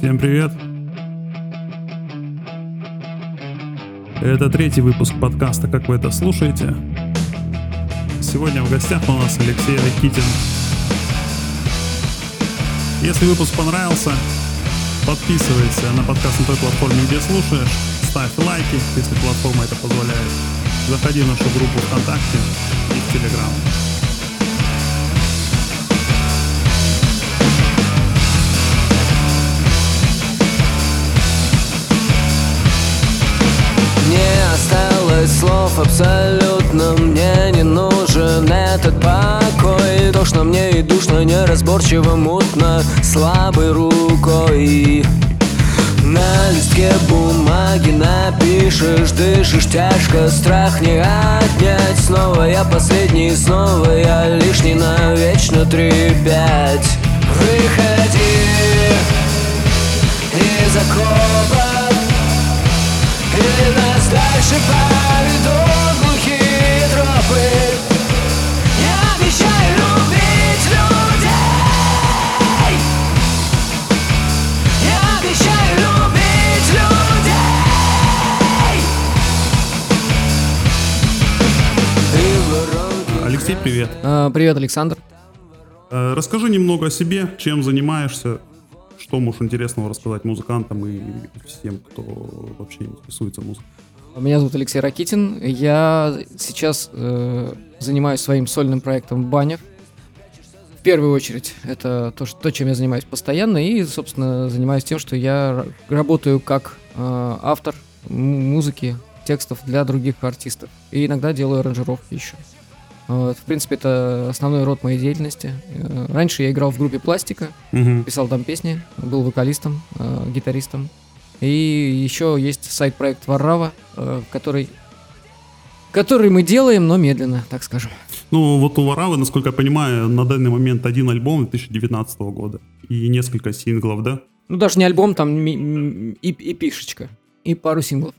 Всем привет! Это третий выпуск подкаста «Как вы это слушаете?». Сегодня в гостях у нас Алексей Ракитин. Если выпуск понравился, подписывайся на подкаст на той платформе, где слушаешь, ставь лайки, если платформа это позволяет. Заходи в нашу группу ВКонтакте и в Телеграм. Осталось слов абсолютно Мне не нужен. Этот покой Тошно мне и душно, неразборчиво, мутно Слабой рукой. На листке бумаги напишешь, дышишь тяжко, страх не отнять. Снова я последний, снова я лишний навечно три-пять Выходи из окопа и нас дальше поведут глухие тропы Я обещаю любить людей Я обещаю любить людей И воронки Алексей, привет. А, Привет, Александр. Э, Расскажи немного о себе, чем занимаешься, что можешь интересного рассказать музыкантам и всем, кто вообще интересуется музыкой. Меня зовут Алексей Ракитин. Я сейчас э, занимаюсь своим сольным проектом Банев. В первую очередь, это то, что, то, чем я занимаюсь постоянно, и, собственно, занимаюсь тем, что я работаю как э, автор музыки, текстов для других артистов. И иногда делаю аранжировки еще. Вот, в принципе, это основной род моей деятельности. Э, Раньше я играл в группе Пластика, Мгм. писал там песни, был вокалистом, э, гитаристом. И еще есть сайт-проект Варрава, э, который, который мы делаем, но медленно, так скажем. Ну, вот у Варавы, насколько я понимаю, на данный момент один альбом 2019 года и несколько синглов, да? Ну, даже не альбом, там и, и пишечка, и пару синглов.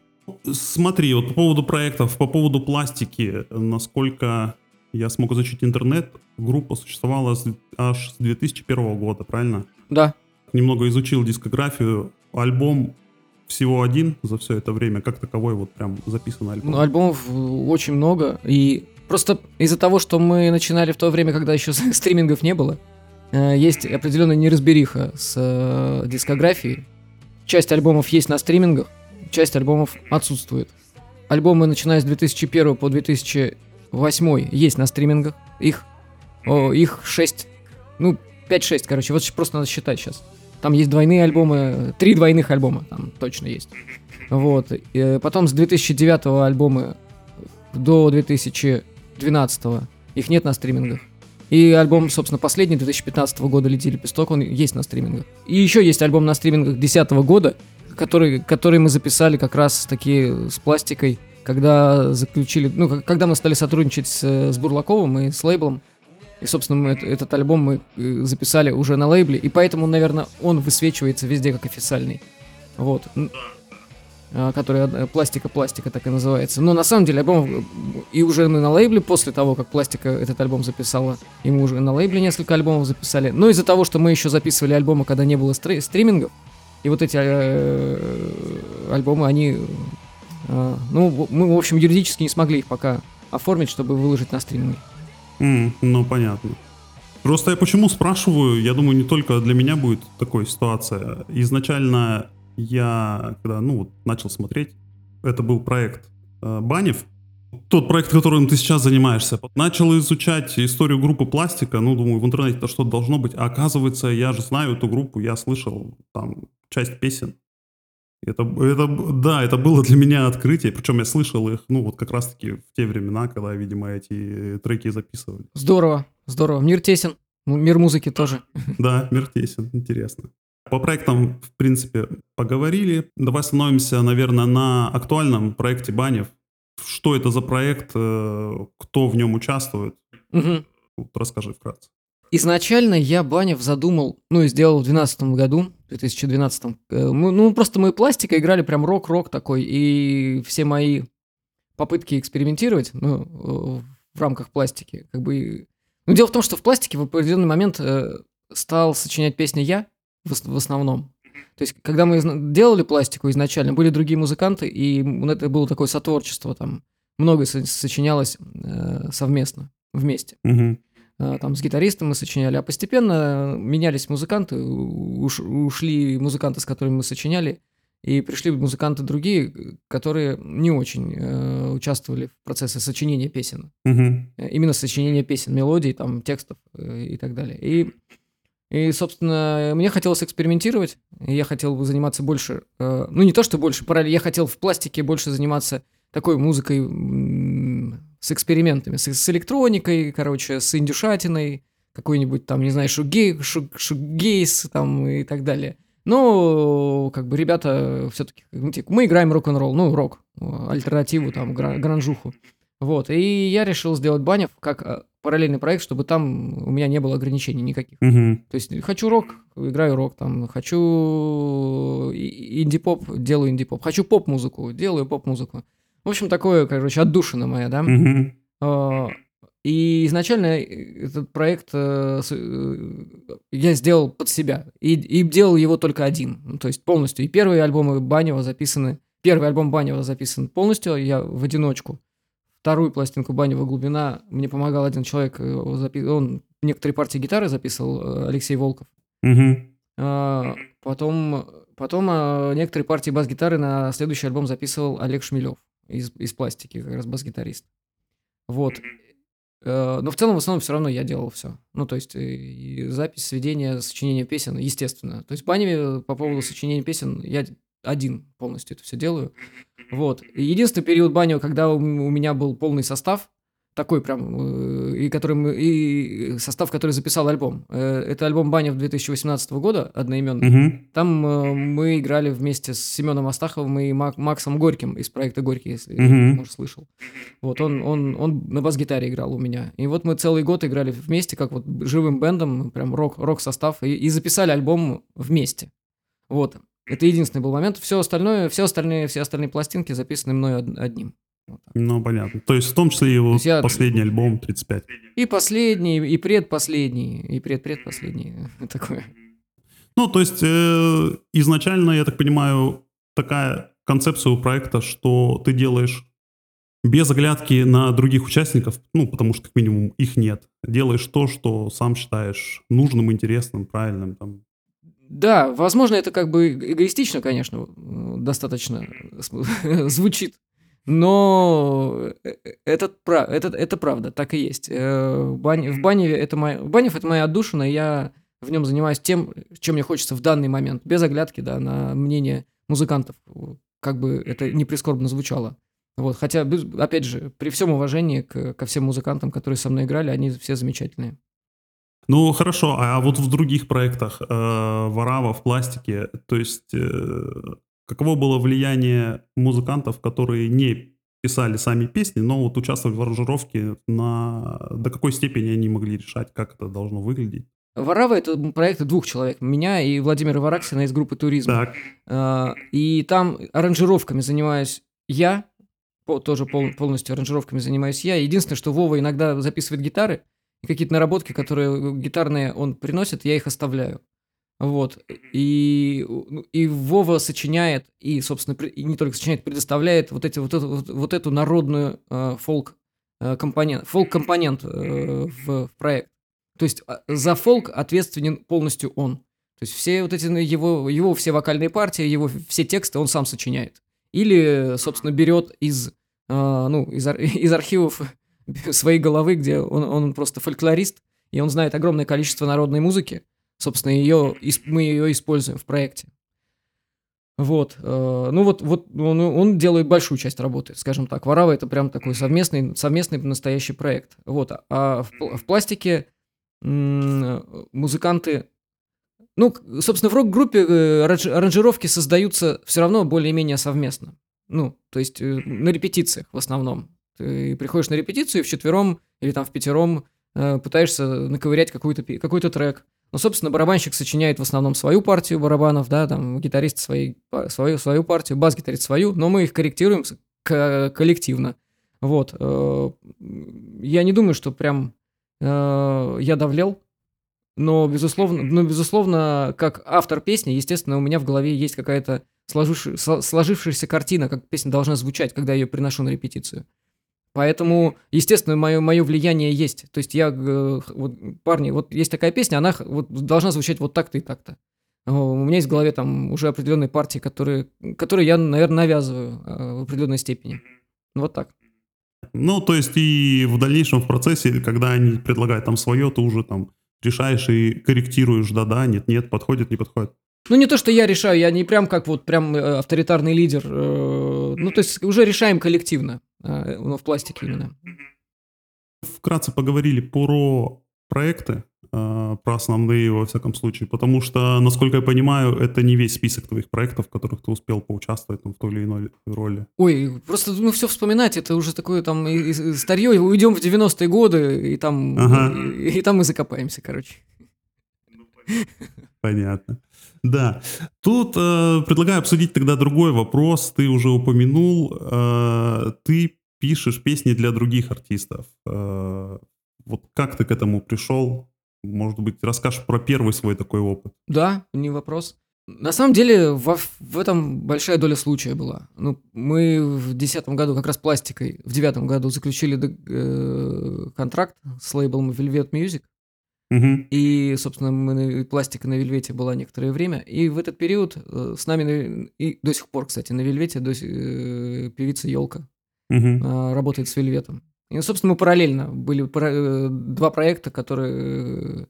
Смотри, вот по поводу проектов, по поводу пластики, насколько я смог изучить интернет, группа существовала с- аж с 2001 года, правильно? Да, Немного изучил дискографию, альбом всего один за все это время, как таковой вот прям записан альбом. ну, альбомов э, очень много, и просто из-за того, что мы начинали в то время, когда еще стримингов не было, э, есть определенная неразбериха с э, дискографией. Часть альбомов есть на стримингах, часть альбомов отсутствует. Альбомы, начиная с 2001 по 2008, есть на стримингах. Их, о, их 6, ну, 5-6, короче. Вот просто надо считать сейчас. Там есть двойные альбомы, три двойных альбома там точно есть. Вот. Э, Потом с 2009 альбома до 2012 их нет на стримингах. И альбом, собственно, последний 2015 года «Лети лепесток», он есть на стримингах. И еще есть альбом на стримингах 2010 года, который, который мы записали как раз таки с пластикой, когда заключили, ну, когда мы стали сотрудничать с, с Бурлаковым и с лейблом. И, собственно, мы эт- этот альбом мы э, записали уже на лейбле, и поэтому, наверное, он высвечивается везде как официальный. Вот. А, который пластика-пластика так и называется. Но на самом деле альбом э, и уже мы на лейбле после того, как пластика этот альбом записала, и мы уже на лейбле несколько альбомов записали. Но из-за того, что мы еще записывали альбомы, когда не было стри- стримингов, и вот эти э, альбомы, они, ну, в- мы, в общем, юридически не смогли их пока оформить, чтобы выложить на стриминги. М, ну, понятно. Просто я почему спрашиваю, я думаю, не только для меня будет такая ситуация. Изначально я, когда, ну, вот, начал смотреть, это был проект э, Банев, тот проект, которым ты сейчас занимаешься. Начал изучать историю группы Пластика, ну, думаю, в интернете-то что-то должно быть. А оказывается, я же знаю эту группу, я слышал там часть песен. Это, это, да, это было для меня открытие, причем я слышал их, ну, вот как раз-таки в те времена, когда, видимо, эти треки записывали. Здорово, здорово. Мир тесен, мир музыки тоже. Да, мир тесен, интересно. По проектам, в принципе, поговорили. Давай остановимся, наверное, на актуальном проекте Банев. Что это за проект, э, кто в нем участвует? Вот расскажи вкратце. Изначально я Банев задумал, ну и сделал в 2012 году, 2012. Э, Мы, ну, просто мы пластика играли прям рок-рок такой, и все мои попытки экспериментировать, ну, э, в рамках пластики, как бы... Ну, дело в том, что в пластике в определенный момент э, стал сочинять песни я, в, ос- в основном. То есть, когда мы делали пластику изначально, были другие музыканты, и это было такое сотворчество, там многое со- сочинялось э, совместно, вместе. Мгм. Э, Там с гитаристом мы сочиняли, а постепенно менялись музыканты, уш- ушли музыканты, с которыми мы сочиняли, и пришли музыканты другие, которые не очень э, участвовали в процессе сочинения песен. Э, Именно сочинение песен, мелодий, там, текстов э, и так далее. И, и, собственно, мне хотелось экспериментировать, и я хотел бы заниматься больше, э, ну, не то, что больше, параллельно, я хотел в пластике больше заниматься такой музыкой с экспериментами, с, с электроникой, короче, с индюшатиной, какой-нибудь там, не знаю, шугей, шу- шугейс там и так далее. Но, как бы, ребята все-таки, мы играем рок-н-ролл, ну, рок, альтернативу, там, гра- гранжуху. Вот, и я решил сделать Банев как э, параллельный проект, чтобы там у меня не было ограничений никаких. Мгм. То есть хочу рок, играю рок, там, хочу инди-поп, делаю инди-поп, хочу поп-музыку, делаю поп-музыку. В общем, такое, короче, отдушина моя, да. А, И изначально этот проект э, э, я сделал под себя. И, и делал его только один. Ну, то есть полностью. И первые альбомы Банева записаны... Первый альбом Банева записан полностью, я в одиночку. Вторую пластинку Банева «Глубина» мне помогал один человек. э, запи- Он некоторые партии гитары записывал, э, Алексей Волков. Мгм. А, Потом, потом некоторые партии бас-гитары на следующий альбом записывал Олег Шмелев из, из пластики, как раз бас-гитарист. Вот. Э, Но в целом, в основном, все равно я делал все. Ну, то есть, и запись, сведение, сочинение песен, естественно. То есть, Баневе по поводу сочинения песен я один полностью это все делаю. Вот. Единственный период Банева, когда у меня был полный состав, такой прям, э, и, который мы, и состав, который записал альбом. Э, Это альбом Банев 2018 года, одноименный. Мгм. Там э, мы играли вместе с Семеном Астаховым и Мак- Максом Горьким из проекта Горький, если Мгм. может слышал. Вот он, он, он на бас-гитаре играл у меня. И вот мы целый год играли вместе, как вот живым бэндом, прям рок, рок-состав, и, и записали альбом вместе. Вот. Это единственный был момент. Все остальное, все остальные, все остальные пластинки записаны мной од- одним. Ну, понятно. То есть, в том числе и вот есть я- последний альбом 35. И последний, и предпоследний, и предпредпоследний. Такое. Ну, то есть, э, изначально, я так понимаю, такая концепция у проекта, что ты делаешь без оглядки на других участников, ну, потому что, как минимум, их нет. Делаешь то, что сам считаешь нужным, интересным, правильным. Там. Да, возможно, это как бы эгоистично, конечно, достаточно звучит, но э, э, это, это, это правда, так и есть. Э, В бане, в бане это моя, Банев это моя отдушина, и я в нем занимаюсь тем, чем мне хочется в данный момент, без оглядки, да, на мнение музыкантов, как бы это не прискорбно звучало. Вот, хотя, опять же, при всем уважении к- ко всем музыкантам, которые со мной играли, они все замечательные. Ну, хорошо, а вот в других проектах, э, Варава в пластике, то есть, э, каково было влияние музыкантов, которые не писали сами песни, но вот участвовали в аранжировке, на... до какой степени они могли решать, как это должно выглядеть? Варава это проект двух человек, меня и Владимира Вараксина из группы «Туризм». Так, А, И там аранжировками занимаюсь я, тоже пол- полностью аранжировками занимаюсь я. Единственное, что Вова иногда записывает гитары, какие-то наработки, которые гитарные он приносит, я их оставляю. Вот. И, ну, и Вова сочиняет, и, собственно, и не только сочиняет, предоставляет вот, эти, вот, эту, вот, вот эту народную э, фолк э, компонент, фолк-компонент э, в, в проект. То есть а, за фолк ответственен полностью он. То есть все вот эти ну, его, его все вокальные партии, его все тексты он сам сочиняет. Или, собственно, берет из, э, ну, из, ар- из архивов своей головы, где он, он просто фольклорист, и он знает огромное количество народной музыки. Собственно, ее, мы ее используем в проекте. Вот. э, Ну вот, вот он, он делает большую часть работы, скажем так. Варава это прям такой совместный, совместный настоящий проект. Вот. А в, в пластике музыканты ну, собственно, в рок-группе э, аранж- аранжировки создаются все равно более-менее совместно. Ну, то есть э, на репетициях в основном. Ты приходишь на репетицию и вчетвером или там в пятером пытаешься наковырять какой-то, какой-то трек. Ну, собственно, барабанщик сочиняет в основном свою партию барабанов, да, там гитарист свои, свою, свою партию, бас-гитарист свою, но мы их корректируем коллективно. Вот. э, Я не думаю, что прям э, я давлел Но, безусловно, но, безусловно, как автор песни, естественно, у меня в голове есть какая-то сложившаяся картина, как песня должна звучать, когда я ее приношу на репетицию. Поэтому, естественно, мое, мое влияние есть. То есть я, э, вот, парни, вот есть такая песня, она вот, должна звучать вот так-то и так-то. У меня есть в голове там уже определенные партии, которые, которые я, наверное, навязываю э, в определенной степени. Вот так. Ну, то есть и в дальнейшем в процессе, когда они предлагают там свое, ты уже там решаешь и корректируешь, да-да, нет-нет, подходит, не подходит. Ну, не то, что я решаю, я не прям как вот прям э, авторитарный лидер. Ну, то есть уже решаем коллективно, но в пластике именно. Вкратце поговорили про проекты, э, про основные во всяком случае, потому что, насколько я понимаю, это не весь список твоих проектов, в которых ты успел поучаствовать там, в той или иной роли. Ой, просто ну все вспоминать, это уже такое там и- и- старье, уйдем в 90-е годы, и там, Ага. и, и там мы закопаемся, короче. Понятно. Да. Тут э, предлагаю обсудить тогда другой вопрос. Ты уже упомянул, э, ты пишешь песни для других артистов. Э, вот как ты к этому пришел? Может быть, расскажешь про первый свой такой опыт? Да, не вопрос. На самом деле, во- в этом большая доля случая была. Ну, мы в десятом году как раз пластикой, в девятом году заключили э, контракт с лейблом Velvet Music. Мгм. И, собственно, мы на, пластика на Вельвете была некоторое время. И в этот период э, с нами, на- и до сих пор, кстати, на Вельвете до, э, певица Елка Мгм. а, работает с Вельветом. И, собственно, мы параллельно были э, два проекта, которые,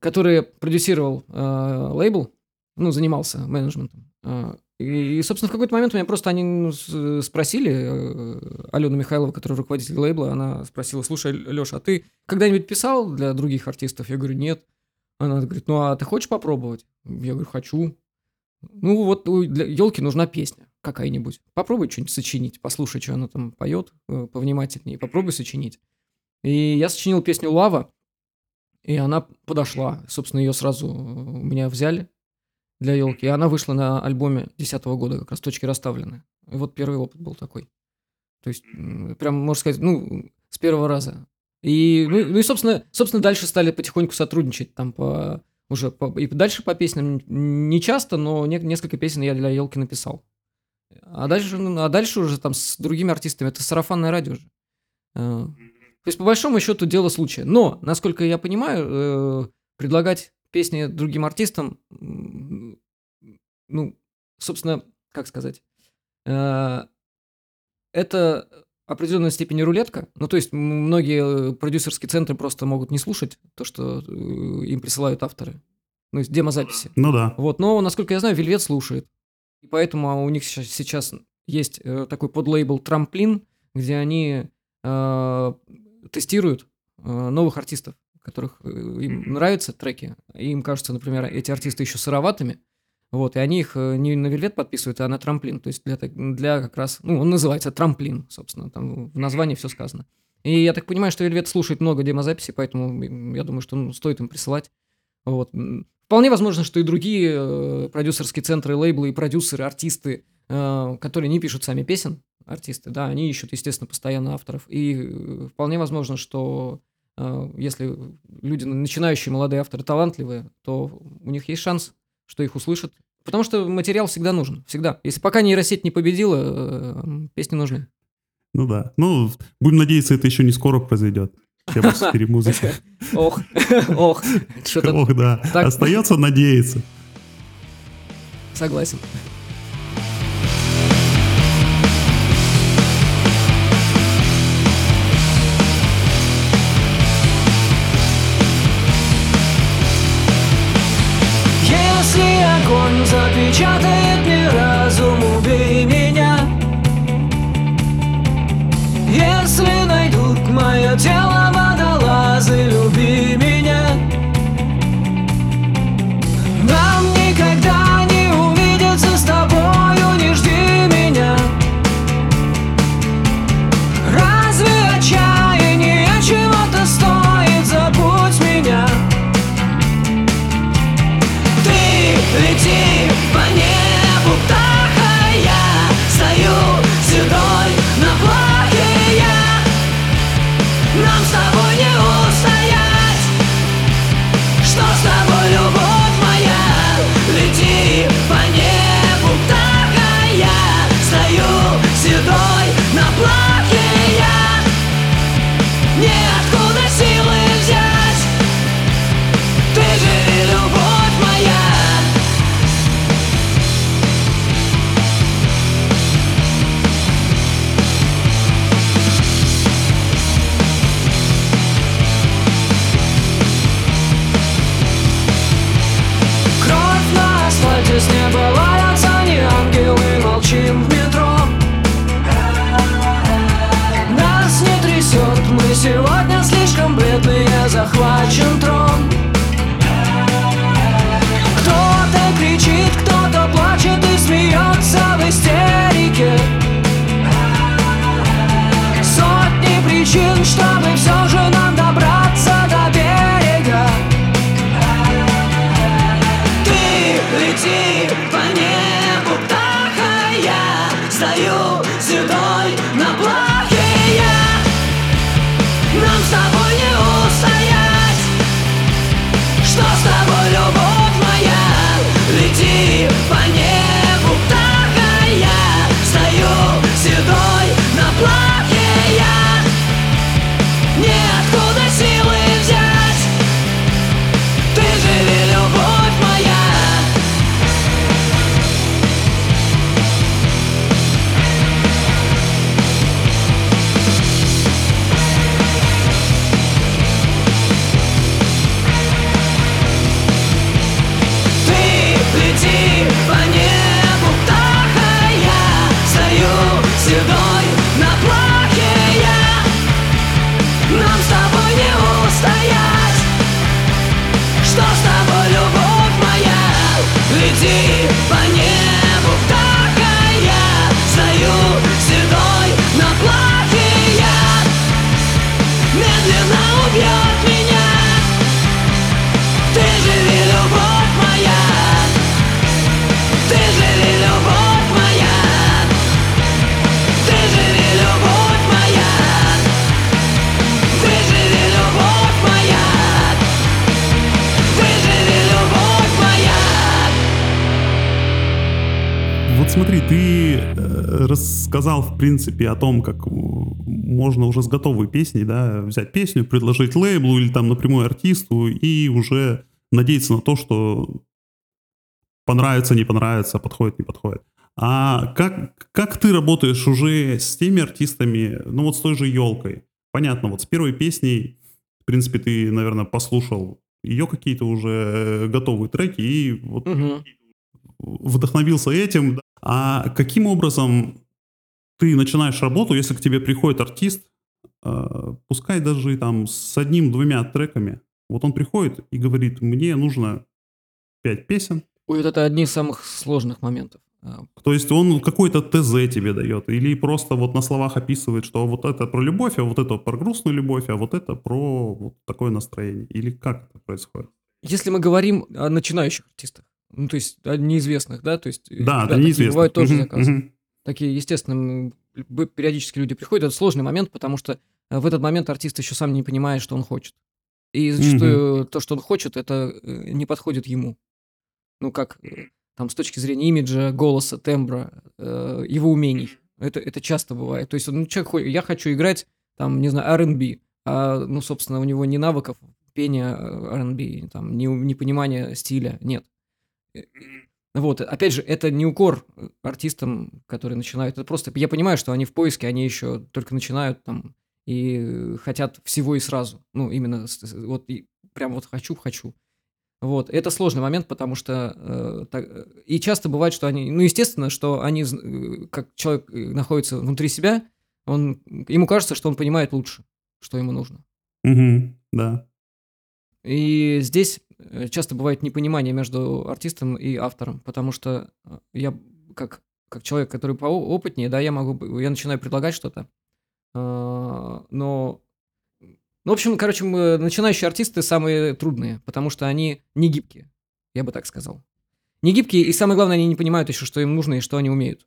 которые продюсировал э, лейбл, ну, занимался менеджментом. А, И, собственно, в какой-то момент меня просто они ну, спросили, э, Алену Михайлову, которая руководитель лейбла, она спросила, слушай, Леша, а ты когда-нибудь писал для других артистов? Я говорю, нет. Она говорит, ну, а ты хочешь попробовать? Я говорю, хочу. Ну, вот для елки нужна песня какая-нибудь. Попробуй что-нибудь сочинить, послушай, что она там поет, э, повнимательнее, попробуй сочинить. И я сочинил песню «Лава», и она подошла. Собственно, ее сразу э, у меня взяли для елки. И она вышла на альбоме 2010 года, как раз точки расставлены. И вот первый опыт был такой. То есть, прям, можно сказать, ну, с первого раза. И, ну, ну и, собственно, собственно, дальше стали потихоньку сотрудничать там по уже по- и дальше по песням не часто, но не- несколько песен я для елки написал. А дальше, ну, а дальше уже там с другими артистами это сарафанное радио же. Э, То есть, по большому счету, дело случая. Но, насколько я понимаю, э, предлагать песни другим артистам, ну, собственно, как сказать, э, это определенной степени рулетка. Ну, то есть, многие продюсерские центры просто могут не слушать то, что э, им присылают авторы. Ну, есть демозаписи. Ну да. Вот, но, насколько я знаю, Вельвет слушает. И поэтому у них сейчас есть э, такой подлейбл «Трамплин», где они э, тестируют э, новых артистов, которых им нравятся треки. И им кажется, например, эти артисты еще сыроватыми. Вот, и они их э, не на Вельвет подписывают, а на трамплин. То есть для, для как раз... Ну, он называется трамплин, собственно. Там в названии все сказано. И я так понимаю, что Вельвет слушает много демозаписей, поэтому я думаю, что ну, стоит им присылать. Вот. Вполне возможно, что и другие э, продюсерские центры, лейблы и продюсеры, артисты, э, которые не пишут сами песен, артисты, да, они ищут, естественно, постоянно авторов. И э, вполне возможно, что э, если люди, начинающие молодые авторы, талантливые, то у них есть шанс, что их услышат. Потому что материал всегда нужен, всегда. Если пока нейросеть не победила, э, песни нужны. Ну да. Ну, будем надеяться, это еще не скоро произойдет. Тема в сфере музыки. Ох, ох, Ох, да. Остается надеяться. согласен. Запечатает мне рассказал, в принципе, о том, как можно уже с готовой песней, да, взять песню, предложить лейблу или там напрямую артисту и уже надеяться на то, что понравится, не понравится, подходит, не подходит. А как, как ты работаешь уже с теми артистами, ну вот с той же елкой? Понятно, вот с первой песней, в принципе, ты, наверное, послушал ее какие-то уже э, готовые треки и вот Мгм. вдохновился этим. А каким образом ты начинаешь работу, если к тебе приходит артист, э, пускай даже там с одним-двумя треками, вот он приходит и говорит, мне нужно пять песен, Ой, вот это одни из самых сложных моментов. А, то есть он какой-то ТЗ тебе дает, или просто вот на словах описывает, что вот это про любовь, а вот это про грустную любовь, а вот это про вот такое настроение. Или как это происходит? Если мы говорим о начинающих артистах, ну, то есть о неизвестных, да, то есть... э, Да, это такие неизвестно. Бывают тоже Мгм, заказы. Такие, естественно, периодически люди приходят. Это сложный момент, потому что э, в этот момент артист еще сам не понимает, что он хочет. И зачастую то, что он хочет, это э, не подходит ему. Ну, как э, там с точки зрения имиджа, голоса, тембра, э, его умений. Это, это часто бывает. То есть, ну, человек, я хочу играть, там, не знаю, R&B, а, ну, собственно, у него ни навыков пения R&B, там, ни, ни понимания стиля нет. Вот, опять же, это не укор э, артистам, которые начинают. Это просто, я понимаю, что они в поиске, они еще только начинают там и хотят всего и сразу. Ну, именно вот и прям вот хочу, хочу. Вот, это сложный момент, потому что э, так- э, и часто бывает, что они, ну, естественно, что они, э, как человек находится внутри себя, он, ему кажется, что он понимает лучше, что ему нужно. Мгм, Да. И здесь часто бывает непонимание между артистом и автором, потому что э, я как, как человек, который поопытнее, да, я могу, я начинаю предлагать что-то, а, но, ну, в общем, короче, начинающие артисты самые трудные, потому что они не гибкие, я бы так сказал. Не гибкие, и самое главное, они не понимают еще, что им нужно и что они умеют.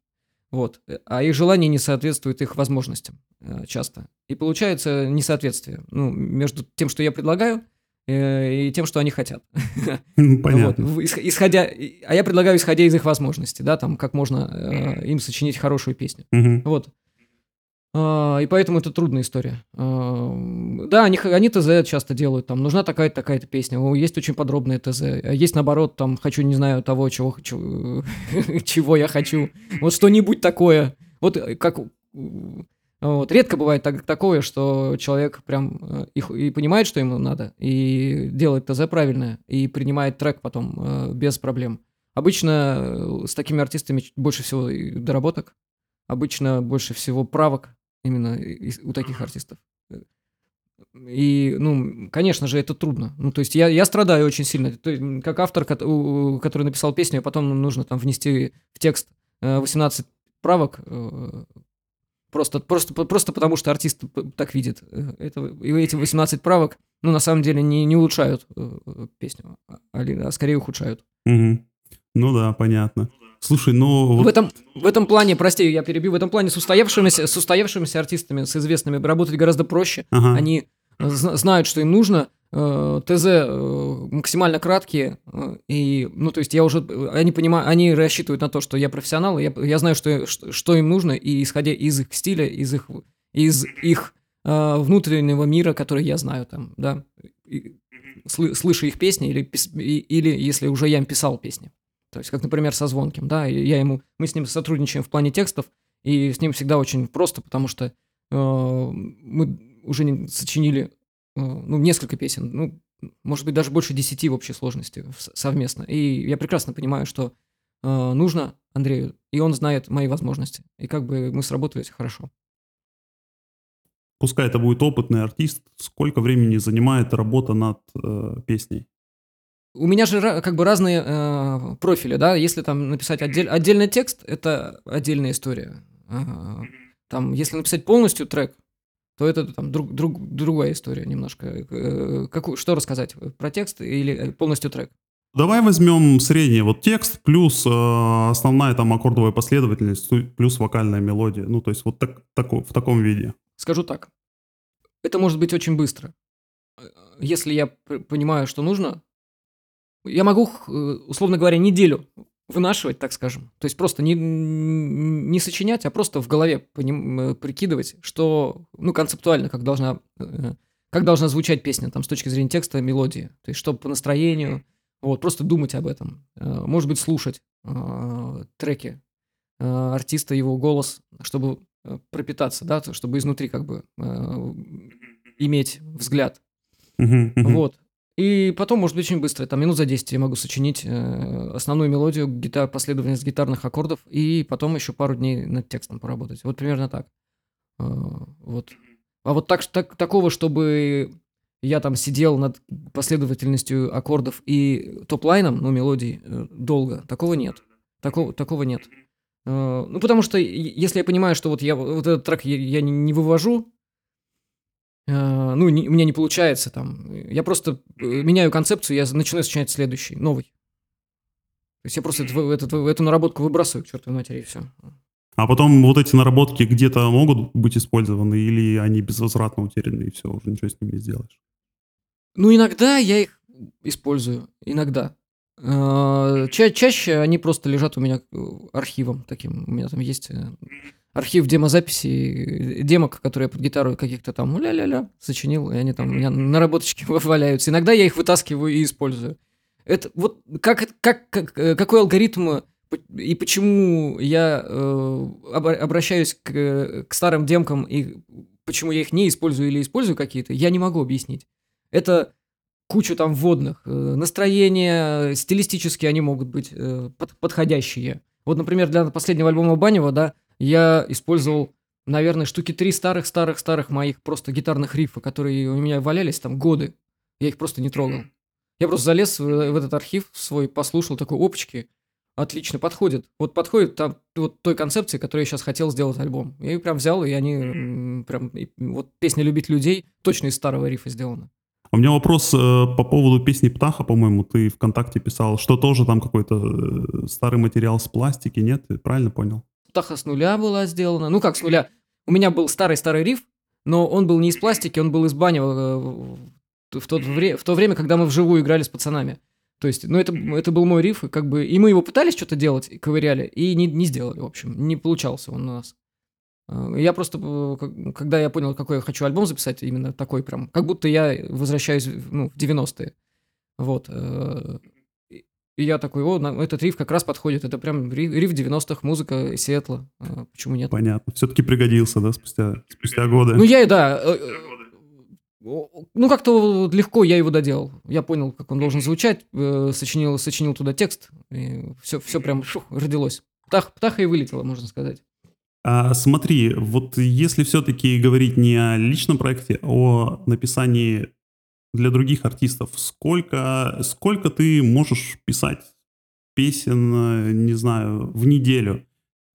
Вот. Э, А их желание не соответствует их возможностям э, часто. И получается несоответствие ну, между тем, что я предлагаю, э, и тем, что они хотят. Понятно. Вот, исходя, а я предлагаю, исходя из их возможностей, да, там, как можно э, им сочинить хорошую песню. Мгм. Вот. А, и поэтому это трудная история. А, да, они, они ТЗ часто делают, там, нужна такая-то, такая-то песня, есть очень подробные ТЗ, есть, наоборот, там, хочу, не знаю, того, чего хочу, чего я хочу, вот что-нибудь такое. Вот э, как... э, Вот, редко бывает так- такое, что человек прям э, и, х- и понимает, что ему надо, и делает ТЗ правильное, и принимает трек потом э, без проблем. Обычно э, с такими артистами больше всего доработок, обычно больше всего правок именно у таких артистов. И, ну, конечно же, это трудно. Ну, то есть я, я страдаю очень сильно. То есть, как автор, который написал песню, а потом нужно там внести в текст э, 18 правок, э, просто, просто, просто потому, что артист так видит. Э, Это, и эти 18 правок, ну, на самом деле, не, не улучшают э, э, песню, а, а скорее ухудшают. Мгм. Ну да, понятно. Слушай, ну вот В, этом, в этом плане, прости, я перебью, в этом плане с устоявшимися, с устоявшимися артистами, с известными, работать гораздо проще. Ага. Они зна- знают, что им нужно, ТЗ э, максимально краткие, э, и, ну, то есть я уже, э, они понимают, они рассчитывают на то, что я профессионал, я, я знаю, что, что, им нужно, и исходя из их стиля, из их, из их э, внутреннего мира, который я знаю там, да, и сл- слыша их песни, или, или если уже я им писал песни. То есть, как, например, со Звонким, да, я ему, мы с ним сотрудничаем в плане текстов, и с ним всегда очень просто, потому что э, мы уже не- сочинили, э, ну, несколько песен, ну, может быть, даже больше десяти в общей сложности совместно. И я прекрасно понимаю, что э, нужно Андрею, и он знает мои возможности. И как бы мы сработались хорошо. пускай это будет опытный артист, сколько времени занимает работа над э, песней? у меня же как бы разные э, профили, да. Если там написать отдель- отдельный текст, это отдельная история. А, там, если написать полностью трек, то это там друг, друг, другая история немножко. Э, какую, что рассказать? Про текст или полностью трек? Давай возьмем средний вот текст плюс э, основная там аккордовая последовательность плюс вокальная мелодия. Ну, то есть вот так, тако, в таком виде. Скажу так. Это может быть очень быстро. Если я понимаю, что нужно, я могу, э, условно говоря, неделю вынашивать, так скажем. То есть просто не, не сочинять, а просто в голове поним, э, прикидывать, что, ну, концептуально, как должна, э, как должна звучать песня, там, с точки зрения текста, мелодии. То есть, что по настроению, вот, просто думать об этом. Может быть, слушать э, треки э, артиста, его голос, чтобы пропитаться, да, чтобы изнутри как бы э, иметь взгляд. Uh-huh, uh-huh. Вот. И потом, может быть, очень быстро, там минут за 10 я могу сочинить э, основную мелодию, гитар, последовательность гитарных аккордов, и потом еще пару дней над текстом поработать. Вот примерно так. Э, вот. А вот так, так, такого, чтобы я там сидел над последовательностью аккордов и топ-лайном, ну, мелодий, э, долго, такого нет. Такого, такого нет. Э, ну, потому что если я понимаю, что вот я вот этот трек я, я не вывожу, ну, не, у меня не получается там. Я просто э, меняю концепцию, я начинаю сочинять следующий, новый. То есть я просто эту, эту, эту наработку выбрасываю к чертовой матери, и все. А потом вот эти наработки где-то могут быть использованы, или они безвозвратно утеряны, и все, уже ничего с ними не сделаешь? Ну, иногда я их использую, иногда. Э, ча чаще они просто лежат у меня архивом таким. У меня там есть архив демозаписи, демок, которые я под гитару каких-то там ля-ля-ля сочинил, и они там у меня наработочки валяются. Иногда я их вытаскиваю и использую. Это вот как, как, как э, какой алгоритм и почему я э, обращаюсь к, к старым демкам и почему я их не использую или использую какие-то, я не могу объяснить. Это кучу там вводных, э, настроения, стилистически они могут быть э, под, подходящие. Вот, например, для последнего альбома Банева, да, я использовал, наверное, штуки три старых-старых-старых моих просто гитарных рифа, которые у меня валялись там годы. Я их просто не трогал. Я просто залез в, в этот архив свой, послушал, такой, опачки, отлично подходит. Вот подходит там вот той концепции, которую я сейчас хотел сделать альбом. Я их прям взял, и они прям, и, вот песня «Любить людей» точно из старого рифа сделана. У меня вопрос э, по поводу песни «Птаха», по-моему, ты ВКонтакте писал, что тоже там какой-то э, старый материал с пластики, нет? Ты правильно понял? Птаха с нуля была сделана. Ну как с нуля? У меня был старый-старый риф, но он был не из пластики, он был из бани э, в, тот вре- в то время, когда мы вживую играли с пацанами. То есть, ну, это, это был мой риф, и как бы... И мы его пытались что-то делать, ковыряли, и не, не сделали, в общем. Не получался он у нас. Э, я просто, э, когда я понял, какой я хочу альбом записать, именно такой прям, как будто я возвращаюсь ну, в 90-е. Вот. И я такой, о, этот риф как раз подходит. Это прям риф 90-х, музыка Сиэтла. А, почему нет? Понятно. Все-таки пригодился, да, спустя, спустя годы. Ну, я и да. Э, э, ну, как-то легко я его доделал. Я понял, как он должен звучать, э, сочинил, сочинил туда текст, и все, все прям шух, родилось. Птах, птаха и вылетела, можно сказать. А, смотри, вот если все-таки говорить не о личном проекте, а о написании для других артистов, сколько, сколько ты можешь писать песен, э, не знаю, в неделю?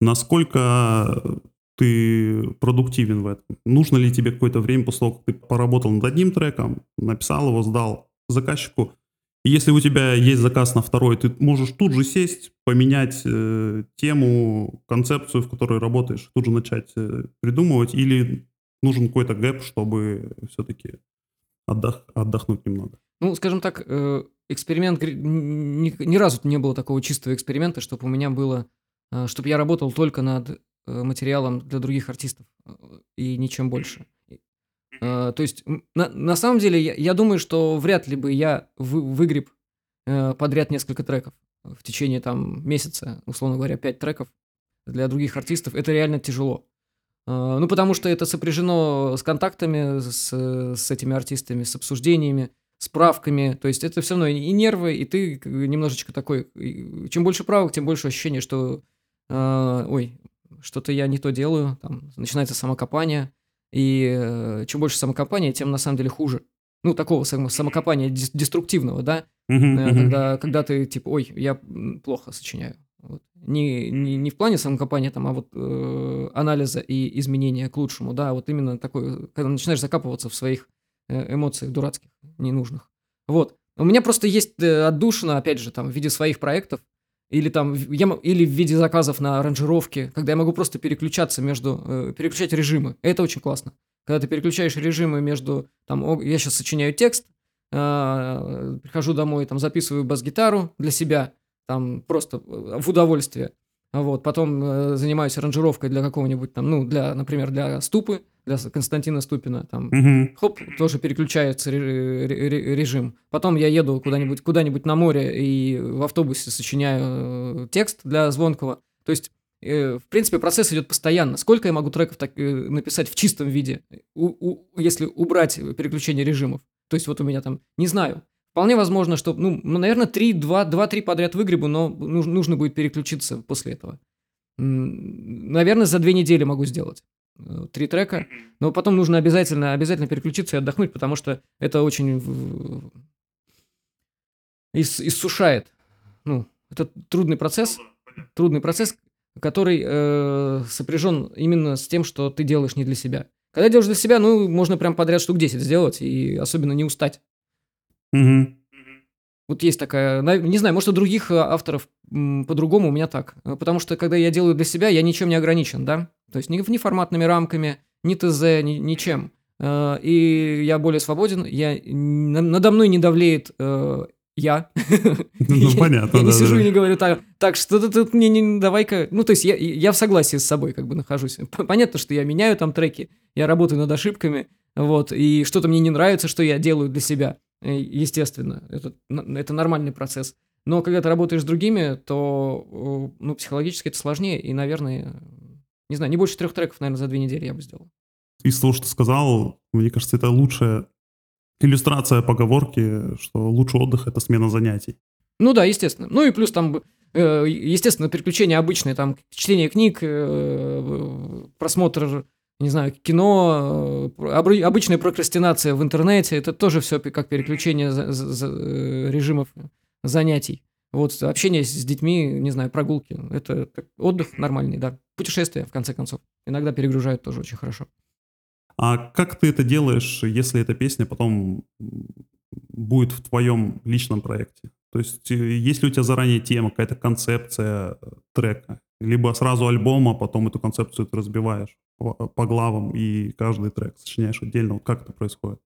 Насколько ты продуктивен в этом? Нужно ли тебе какое-то время после того, как ты поработал над одним треком, написал его, сдал заказчику? Если у тебя есть заказ на второй, ты можешь тут же сесть, поменять э, тему, концепцию, в которой работаешь, тут же начать э, придумывать, или нужен какой-то гэп, чтобы все-таки отдох, отдохнуть немного. Ну, скажем так, э, эксперимент, ни, ни разу не было такого чистого эксперимента, чтобы у меня было, э, чтобы я работал только над э, материалом для других артистов и ничем больше. То есть, на, на самом деле, я, я думаю, что вряд ли бы я вы, выгреб подряд несколько треков в течение там месяца, условно говоря, пять треков для других артистов. Это реально тяжело. А, ну, потому что это сопряжено с контактами с, с этими артистами, с обсуждениями, справками. То есть это все равно и нервы, и ты немножечко такой... Чем больше правок, тем больше ощущение, что... Э, ой, что-то я не то делаю. Там начинается самокопание. И э, чем больше самокопания, тем на самом деле хуже. ну, такого само- самокопания дес- деструктивного, да, Э, когда, когда ты типа, ой, я плохо сочиняю. Вот. Не, не, не в плане самокопания, там, а вот э, анализа и изменения к лучшему, да, а вот именно такой, когда начинаешь закапываться в своих э, эмоциях дурацких, ненужных. Вот. У меня просто есть э, отдушина, опять же, там, в виде своих проектов, или там, я, или в виде заказов на аранжировки, когда я могу просто переключаться между, э, переключать режимы. Это очень классно. Когда ты переключаешь режимы между, там, о, я сейчас сочиняю текст, а, прихожу домой, там, записываю бас-гитару для себя, там, просто э, в удовольствие. Вот, потом э, занимаюсь аранжировкой для какого-нибудь там, ну, для, например, для Ступы, для Константина Ступина, там, Мгм. хоп, тоже переключается ре- ре- ре- режим. Потом я еду куда-нибудь куда-нибудь на море и в автобусе сочиняю э, текст для Звонкого. То есть, э, в принципе, процесс идет постоянно. Сколько я могу треков так, э, написать в чистом виде, у- у- если убрать переключение режимов? То есть, вот у меня там, не знаю, Вполне возможно, что, ну, наверное, 3, 2, 2-3 подряд выгребу, но нуж- нужно будет переключиться после этого. Наверное, за две недели могу сделать э, три трека, но потом нужно обязательно, обязательно переключиться и отдохнуть, потому что это очень ис- иссушает. Ну, это трудный процесс, трудный процесс, который э, сопряжен именно с тем, что ты делаешь не для себя. Когда делаешь для себя, ну, можно прям подряд штук 10 сделать и особенно не устать. Мгм. Вот есть такая, не знаю, может, у других э, авторов по-другому, у меня так. Э, Потому что, когда я делаю для себя, я ничем не ограничен, да? То есть ни, ни форматными рамками, ни ТЗ, ни- ничем. Э, И я более свободен, я, на- надо мной не давлеет я. Ну, понятно, Я не сижу и не говорю, так, так что ты тут мне не давай-ка... Ну, то есть я, в согласии с собой как бы нахожусь. Понятно, что я меняю там треки, я работаю над ошибками, вот, и что-то мне не нравится, что я делаю для себя. Э, Естественно, это, это нормальный процесс. Но когда ты работаешь с другими, то, э, ну, психологически это сложнее, и, наверное, не знаю, не больше трех треков, наверное, за две недели я бы сделал. Из того, что ты сказал, мне кажется, это лучшая иллюстрация поговорки, что лучший отдых — это смена занятий. Ну да, естественно. Ну и плюс там, э, естественно, переключения обычные, там, чтение книг, просмотр, не знаю, кино, э, обычная прокрастинация в интернете, это тоже все как переключение за- за- э, режимов занятий. Вот общение с детьми, не знаю, прогулки, это отдых нормальный, да. Путешествия, в конце концов. Иногда перегружают тоже очень хорошо. А как ты это делаешь, если эта песня потом будет в твоем личном проекте? То есть, э, есть ли у тебя заранее тема, какая-то концепция э, трека? Либо сразу альбом, а потом эту концепцию ты разбиваешь по, главам и каждый трек сочиняешь отдельно? Вот как это происходит?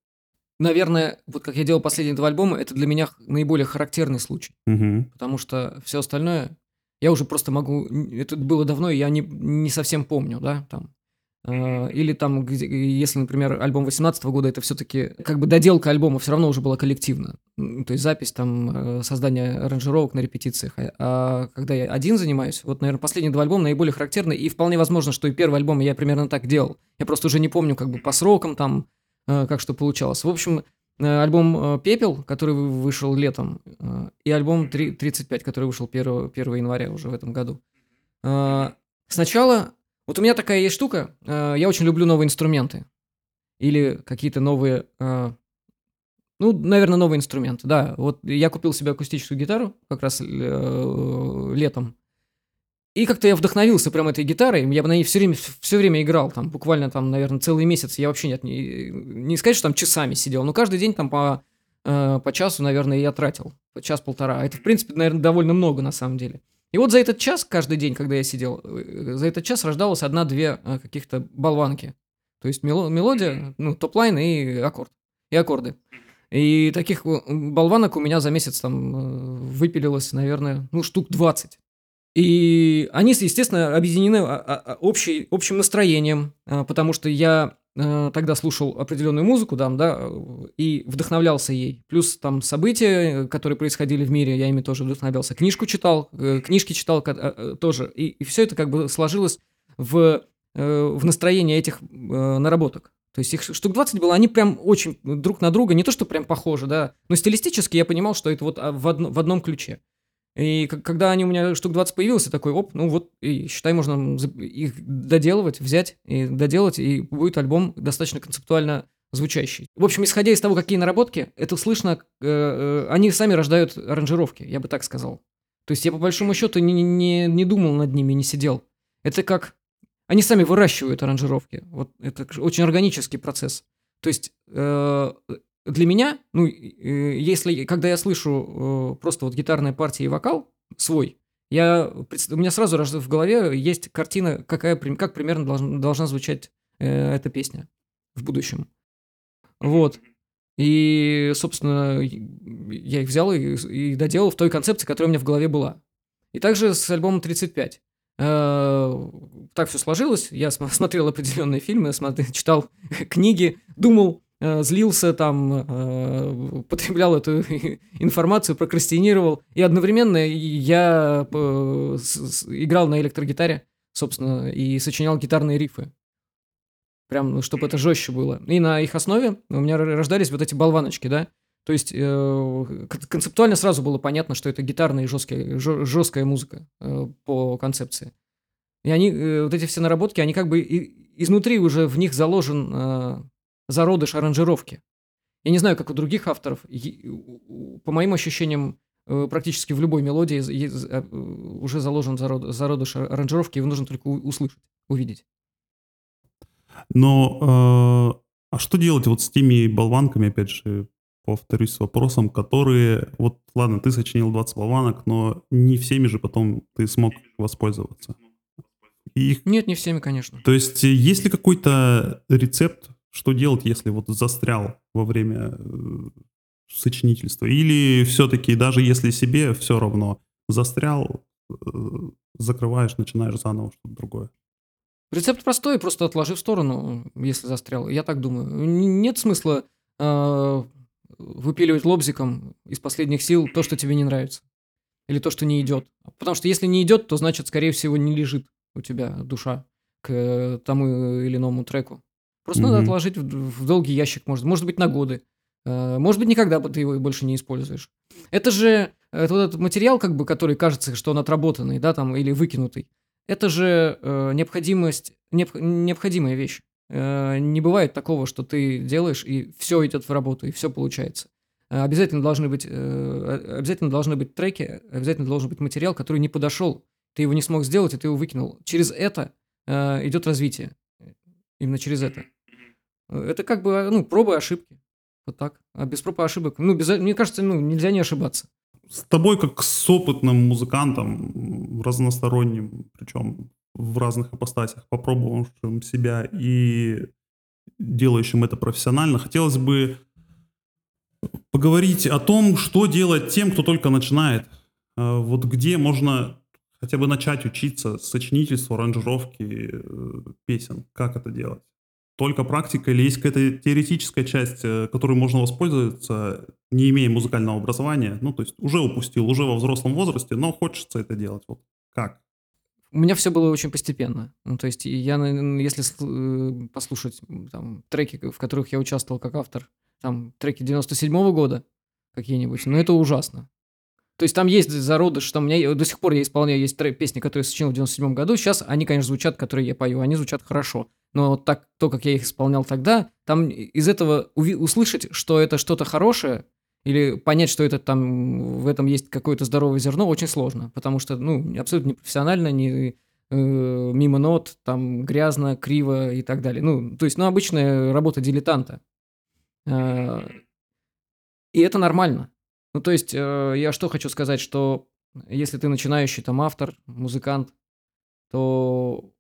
Наверное, вот как я делал последние два альбома, это для меня наиболее характерный случай. Мгм. потому что все остальное я уже просто могу... Это было давно, и я не, не совсем помню, да, там. Э, Или там, если, например, альбом 18 года, это все-таки как бы доделка альбома все равно уже была коллективна. То есть запись, там, э, создание аранжировок на репетициях. А- А когда я один занимаюсь, вот, наверное, последние два альбома наиболее характерны, и вполне возможно, что и первый альбом я примерно так делал. Я просто уже не помню как бы по срокам там, э, как что получалось. В общем, альбом «Пепел», который вы- вышел летом, и альбом «Три- «35», который вышел 1, 1 января уже в этом году. Сначала, вот у меня такая есть штука, э, я очень люблю новые инструменты. Или какие-то новые, э, ну, наверное, новые инструменты, да. Вот я купил себе акустическую гитару как раз э, летом. И как-то я вдохновился прям этой гитарой, я бы на ней все время, все время играл, там буквально там, наверное, целый месяц, я вообще нет, не, не сказать, что там часами сидел, но каждый день там по, по часу, наверное, я тратил, по час-полтора. А Это, в принципе, наверное, довольно много на самом деле. И вот за этот час, каждый день, когда я сидел, э, за этот час рождалось одна-две э, каких-то болванки. То есть мело- мелодия, ну, topline и аккорд, и аккорды. И таких э, болванок у меня за месяц там э, выпилилось, наверное, ну, штук 20. И они, естественно, объединены а, а, а, общей, общим настроением, потому что я э, тогда слушал определенную музыку, там, да, э, и вдохновлялся ей. Плюс там события, э, которые происходили в мире, я ими тоже вдохновлялся. Книжку читал, книжки читал тоже. И, все это как бы сложилось в, в настроение этих наработок. То есть их штук 20 было, они прям очень друг на друга, не то что прям похожи, да, но стилистически я понимал, что это вот в, одно- в одном ключе. И когда они у меня штук 20 появилось, я такой, оп, ну вот, и считай, можно их доделывать, взять и доделать, и будет альбом достаточно концептуально звучащий. В общем, исходя из того, какие наработки, это слышно, э, э, они сами рождают аранжировки, я бы так сказал. То есть я по большому счету не, не, не думал над ними, не сидел. Это как... Они сами выращивают аранжировки. Вот это очень органический процесс. То есть э, для меня, ну, э, если, когда я слышу э, просто вот гитарная партия и вокал свой, я, у меня сразу в голове есть картина, какая, как примерно должна, должна звучать э, эта песня в будущем. Вот. И, собственно, я их взял и, и доделал в той концепции, которая у меня в голове была. И также с альбомом 35. Э, так все сложилось. Я смотрел определенные фильмы, смотрел, читал книги, думал, злился, там, э, потреблял эту информацию, прокрастинировал. И одновременно я играл на электрогитаре, собственно, и сочинял гитарные рифы. Прям, ну, чтобы это жестче было. И на их основе у меня рождались вот эти болваночки, да. То есть э, концептуально сразу было понятно, что это гитарная и жесткая, жесткая музыка э, по концепции. И они, э, вот эти все наработки, они как бы и, изнутри уже в них заложен э, зародыш аранжировки. Я не знаю, как у других авторов. По моим ощущениям, э, практически в любой мелодии э, уже заложен зародыш аранжировки, его нужно только услышать, увидеть. Но э, а что делать вот с теми болванками, опять же, повторюсь с вопросом, которые, вот ладно, ты сочинил 20 болванок, но не всеми же потом ты смог воспользоваться. И их... Нет, не всеми, конечно. То есть есть ли какой-то рецепт, что делать, если вот застрял во время э, сочинительства? Или все-таки даже если себе все равно застрял, э, закрываешь, начинаешь заново что-то другое? Рецепт простой, просто отложи в сторону, если застрял. Я так думаю. Нет смысла э, выпиливать лобзиком из последних сил то, что тебе не нравится. Или то, что не идет. Потому что если не идет, то значит, скорее всего, не лежит у тебя душа к тому или иному треку. Просто mm-hmm. надо отложить в, в долгий ящик, может, может быть, на годы. Э, может быть, никогда ты его больше не используешь. Это же это вот этот материал, как бы, который кажется, что он отработанный, да, там, или выкинутый. Это же э, необходимость, необ, необходимая вещь. Э, не бывает такого, что ты делаешь, и все идет в работу, и все получается. Э, обязательно должны быть, э, обязательно должны быть треки, обязательно должен быть материал, который не подошел. Ты его не смог сделать, и ты его выкинул. Через это э, идет развитие. Именно через это. Это как бы, ну, пробы ошибки. Вот так. А без проб и ошибок, ну, без, мне кажется, ну, нельзя не ошибаться с тобой как с опытным музыкантом, разносторонним, причем в разных апостасях, попробовавшим себя и делающим это профессионально, хотелось бы поговорить о том, что делать тем, кто только начинает. А, вот где можно хотя бы начать учиться сочинительству, аранжировке э, песен, как это делать только практика или есть какая-то теоретическая часть, э, которой можно воспользоваться, не имея музыкального образования? Ну, то есть уже упустил, уже во взрослом возрасте, но хочется это делать. Вот как? У меня все было очень постепенно. Ну, то есть я, если э, послушать там, треки, в которых я участвовал как автор, там треки 97 -го года какие-нибудь, ну это ужасно. То есть там есть зародыш, что у меня до сих пор я исполняю, есть песни, которые я сочинил в 97 году, сейчас они, конечно, звучат, которые я пою, они звучат хорошо. Но так, то, как я их исполнял тогда, там из этого услышать, что это что-то хорошее, или понять, что это там, в этом есть какое-то здоровое зерно, очень сложно, потому что, ну, абсолютно не профессионально, не э, мимо нот, там грязно, криво и так далее. Ну, то есть, ну, обычная работа дилетанта. Э, и это нормально. Ну, то есть, э, я что хочу сказать, что если ты начинающий там автор, музыкант, то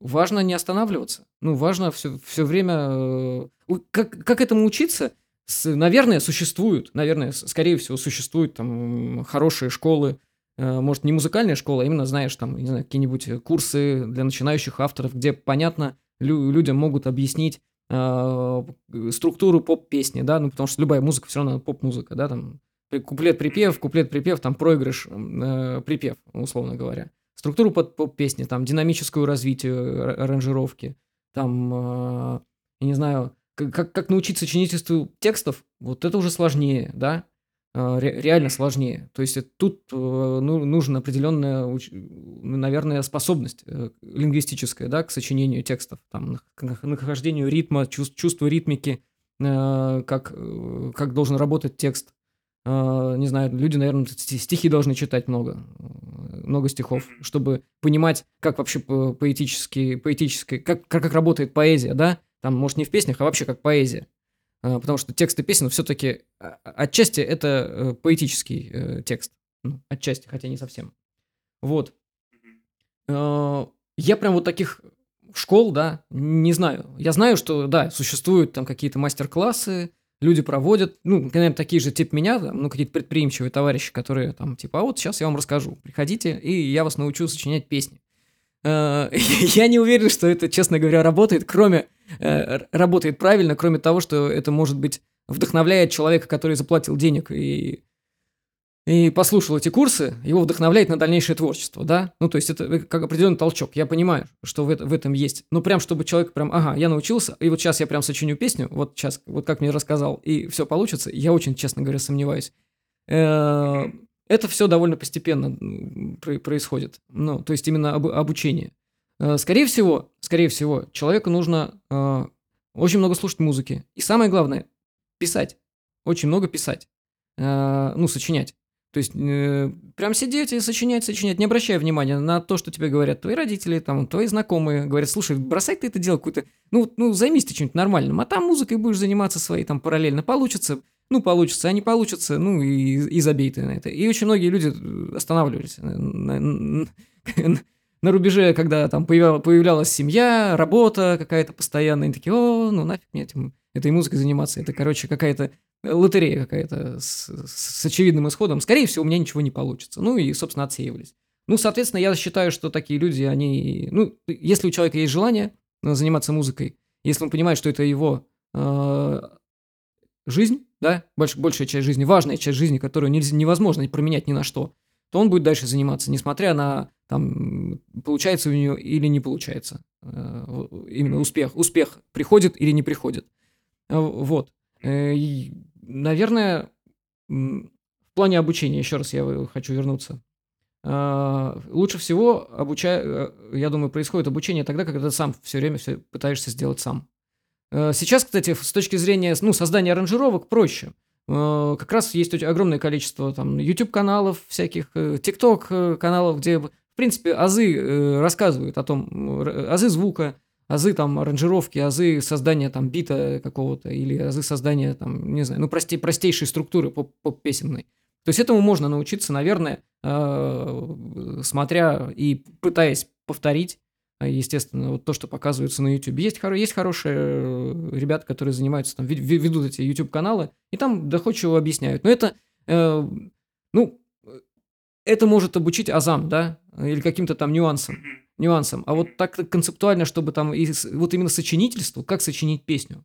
важно не останавливаться. Ну, важно все, все время... Э, как, как этому учиться? С, наверное, существуют, наверное, скорее всего, существуют там хорошие школы, э, может, не музыкальная школа, а именно, знаешь, там, не знаю, какие-нибудь курсы для начинающих авторов, где, понятно, лю- людям могут объяснить структуру поп-песни, да, ну, потому что любая музыка все равно поп-музыка, да, там, куплет-припев, куплет-припев, там, проигрыш, э, припев, условно говоря. Структуру под поп-песни, там, динамическую развитие аранжировки, там, э, я не знаю, как, как научиться сочинительству текстов, вот это уже сложнее, да, э, реально сложнее. То есть тут э, ну, нужен определенный уч- наверное, способность э, лингвистическая, да, к сочинению текстов, там, к нах- нахождению ритма, чувств, чувству ритмики, э, как, э, как должен работать текст. Э, не знаю, люди, наверное, сти- стихи должны читать много, э, много стихов, чтобы понимать, как вообще по- поэтически, поэтически как, как работает поэзия, да, там, может, не в песнях, а вообще как поэзия. Э, Потому что тексты песен все-таки отчасти это э, поэтический э, текст. Ну, отчасти, хотя не совсем. Вот. Э, Я прям вот таких школ, да, не знаю. Я знаю, что, да, существуют там какие-то мастер-классы, люди проводят, ну, наверное, такие же типа меня, там, ну, какие-то предприимчивые товарищи, которые там, типа, а вот сейчас я вам расскажу, приходите, и я вас научу сочинять песни. Э, Я не уверен, что это, честно говоря, работает, кроме, э, работает правильно, кроме того, что это, может быть, вдохновляет человека, который заплатил денег и и послушал эти курсы, его вдохновляет на дальнейшее творчество, да? Ну, то есть это э, как определенный толчок. Я понимаю, что в, это- в этом есть. Но прям, чтобы человек прям, ага, я научился, и вот сейчас я прям сочиню песню, вот сейчас, вот как мне рассказал, и все получится, я очень, честно говоря, сомневаюсь. Э, Это все довольно постепенно происходит. Ну, то есть именно об- обучение. Э, Скорее всего, скорее всего, человеку нужно э, очень много слушать музыки. И самое главное, писать. Очень много писать. Э, Ну, сочинять. То есть э, прям сидеть и сочинять, сочинять, не обращая внимания на то, что тебе говорят твои родители, там, твои знакомые. Говорят, слушай, бросай ты это дело какое-то, ну, ну, займись ты чем-нибудь нормальным, а там музыкой будешь заниматься своей, там, параллельно. Получится, ну, получится, а не получится, ну, и, и забей ты на это. И очень многие люди останавливались на, на- на- на рубеже, когда там появля- появлялась семья, работа какая-то постоянная, и такие, о, ну, нафиг мне этим, этой музыкой заниматься, это, короче, какая-то лотерея какая-то с, с очевидным исходом, скорее всего, у меня ничего не получится. Ну и, собственно, отсеивались. Ну, соответственно, я считаю, что такие люди, они... Ну, если у человека есть желание э, заниматься музыкой, если он понимает, что это его э, жизнь, да, больш, большая часть жизни, важная часть жизни, которую нельзя, невозможно променять ни на что, то он будет дальше заниматься, несмотря на, там, получается у него или не получается. Э, именно успех. Успех приходит или не приходит. Э, Вот. Э, и, Наверное, в плане обучения, еще раз я хочу вернуться. Лучше всего обуча... я думаю, происходит обучение тогда, когда ты сам все время все пытаешься сделать сам. Сейчас, кстати, с точки зрения ну, создания аранжировок проще. Э, Как раз есть огромное количество там YouTube-каналов всяких, TikTok-каналов, где, в принципе, азы э, рассказывают о том, азы звука, азы там аранжировки, азы создания там бита какого-то или азы создания там, не знаю, ну простей, простейшей структуры поп- поп-песенной. То есть этому можно научиться, наверное, э, смотря и пытаясь повторить, естественно, вот то, что показывается на YouTube. Есть, хоро- есть хорошие э, ребята, которые занимаются, там, ве- ве- ведут эти YouTube-каналы, и там доходчиво объясняют. Но это, э, ну, э, это может обучить азам, да, или каким-то там нюансам нюансам. А вот так концептуально, чтобы там и вот именно сочинительству, как сочинить песню.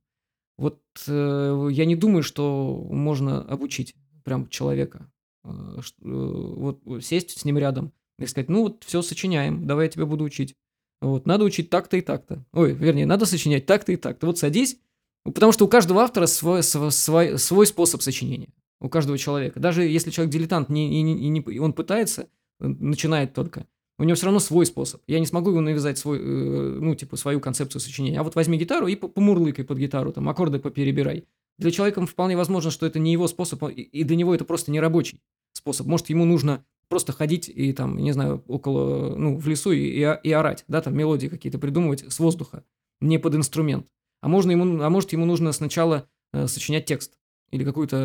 Вот э, я не думаю, что можно обучить прям человека. Э, э, вот сесть с ним рядом и сказать, ну вот все сочиняем, давай я тебя буду учить. Вот, надо учить так-то и так-то. Ой, вернее, надо сочинять так-то и так-то. Вот садись, потому что у каждого автора свой, св- свой, свой способ сочинения. У каждого человека. Даже если человек дилетант, не, не- не- он пытается, начинает только, у него все равно свой способ. Я не смогу ему навязать свой, э, ну, типа, свою концепцию сочинения. А вот возьми гитару и по- помурлыкай под гитару, там, аккорды поперебирай. Для человека вполне возможно, что это не его способ, а- и для него это просто не рабочий способ. Может, ему нужно просто ходить и там, не знаю, около, ну, в лесу и, и, и орать, да, там мелодии какие-то придумывать с воздуха, не под инструмент. А, можно ему, а может, ему нужно сначала э, сочинять текст или какую-то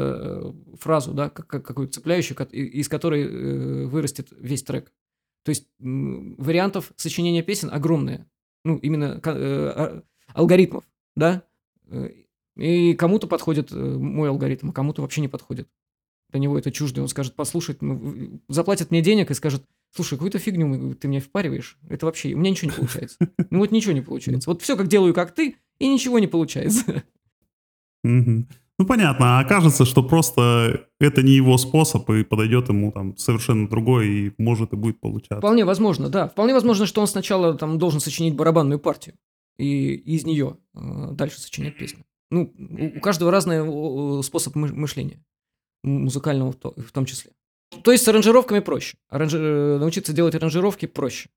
э, фразу, да, как, как- какую-то цепляющую, из которой э, вырастет весь трек. То есть м, вариантов сочинения песен огромное. Ну, именно э, а- алгоритмов, да? Э, И кому-то подходит э, мой алгоритм, а кому-то вообще не подходит. Для него это чуждо. Он скажет, послушай, ну, заплатит мне денег и скажет, слушай, какую-то фигню ты мне впариваешь. Это вообще, у меня ничего не получается. Ну вот ничего не получается. Вот все как делаю, как ты, и ничего не получается. Ну, понятно. А окажется, что просто это не его способ, и подойдет ему там совершенно другой, и может и будет получаться. Вполне возможно, да. Вполне возможно, что он сначала там должен сочинить барабанную партию и из нее э, дальше сочинять песню. Ну, у, каждого разный способ мы- мышления, музыкального в, то- в том числе. То есть с аранжировками проще. Аранжи- э, Научиться делать аранжировки проще.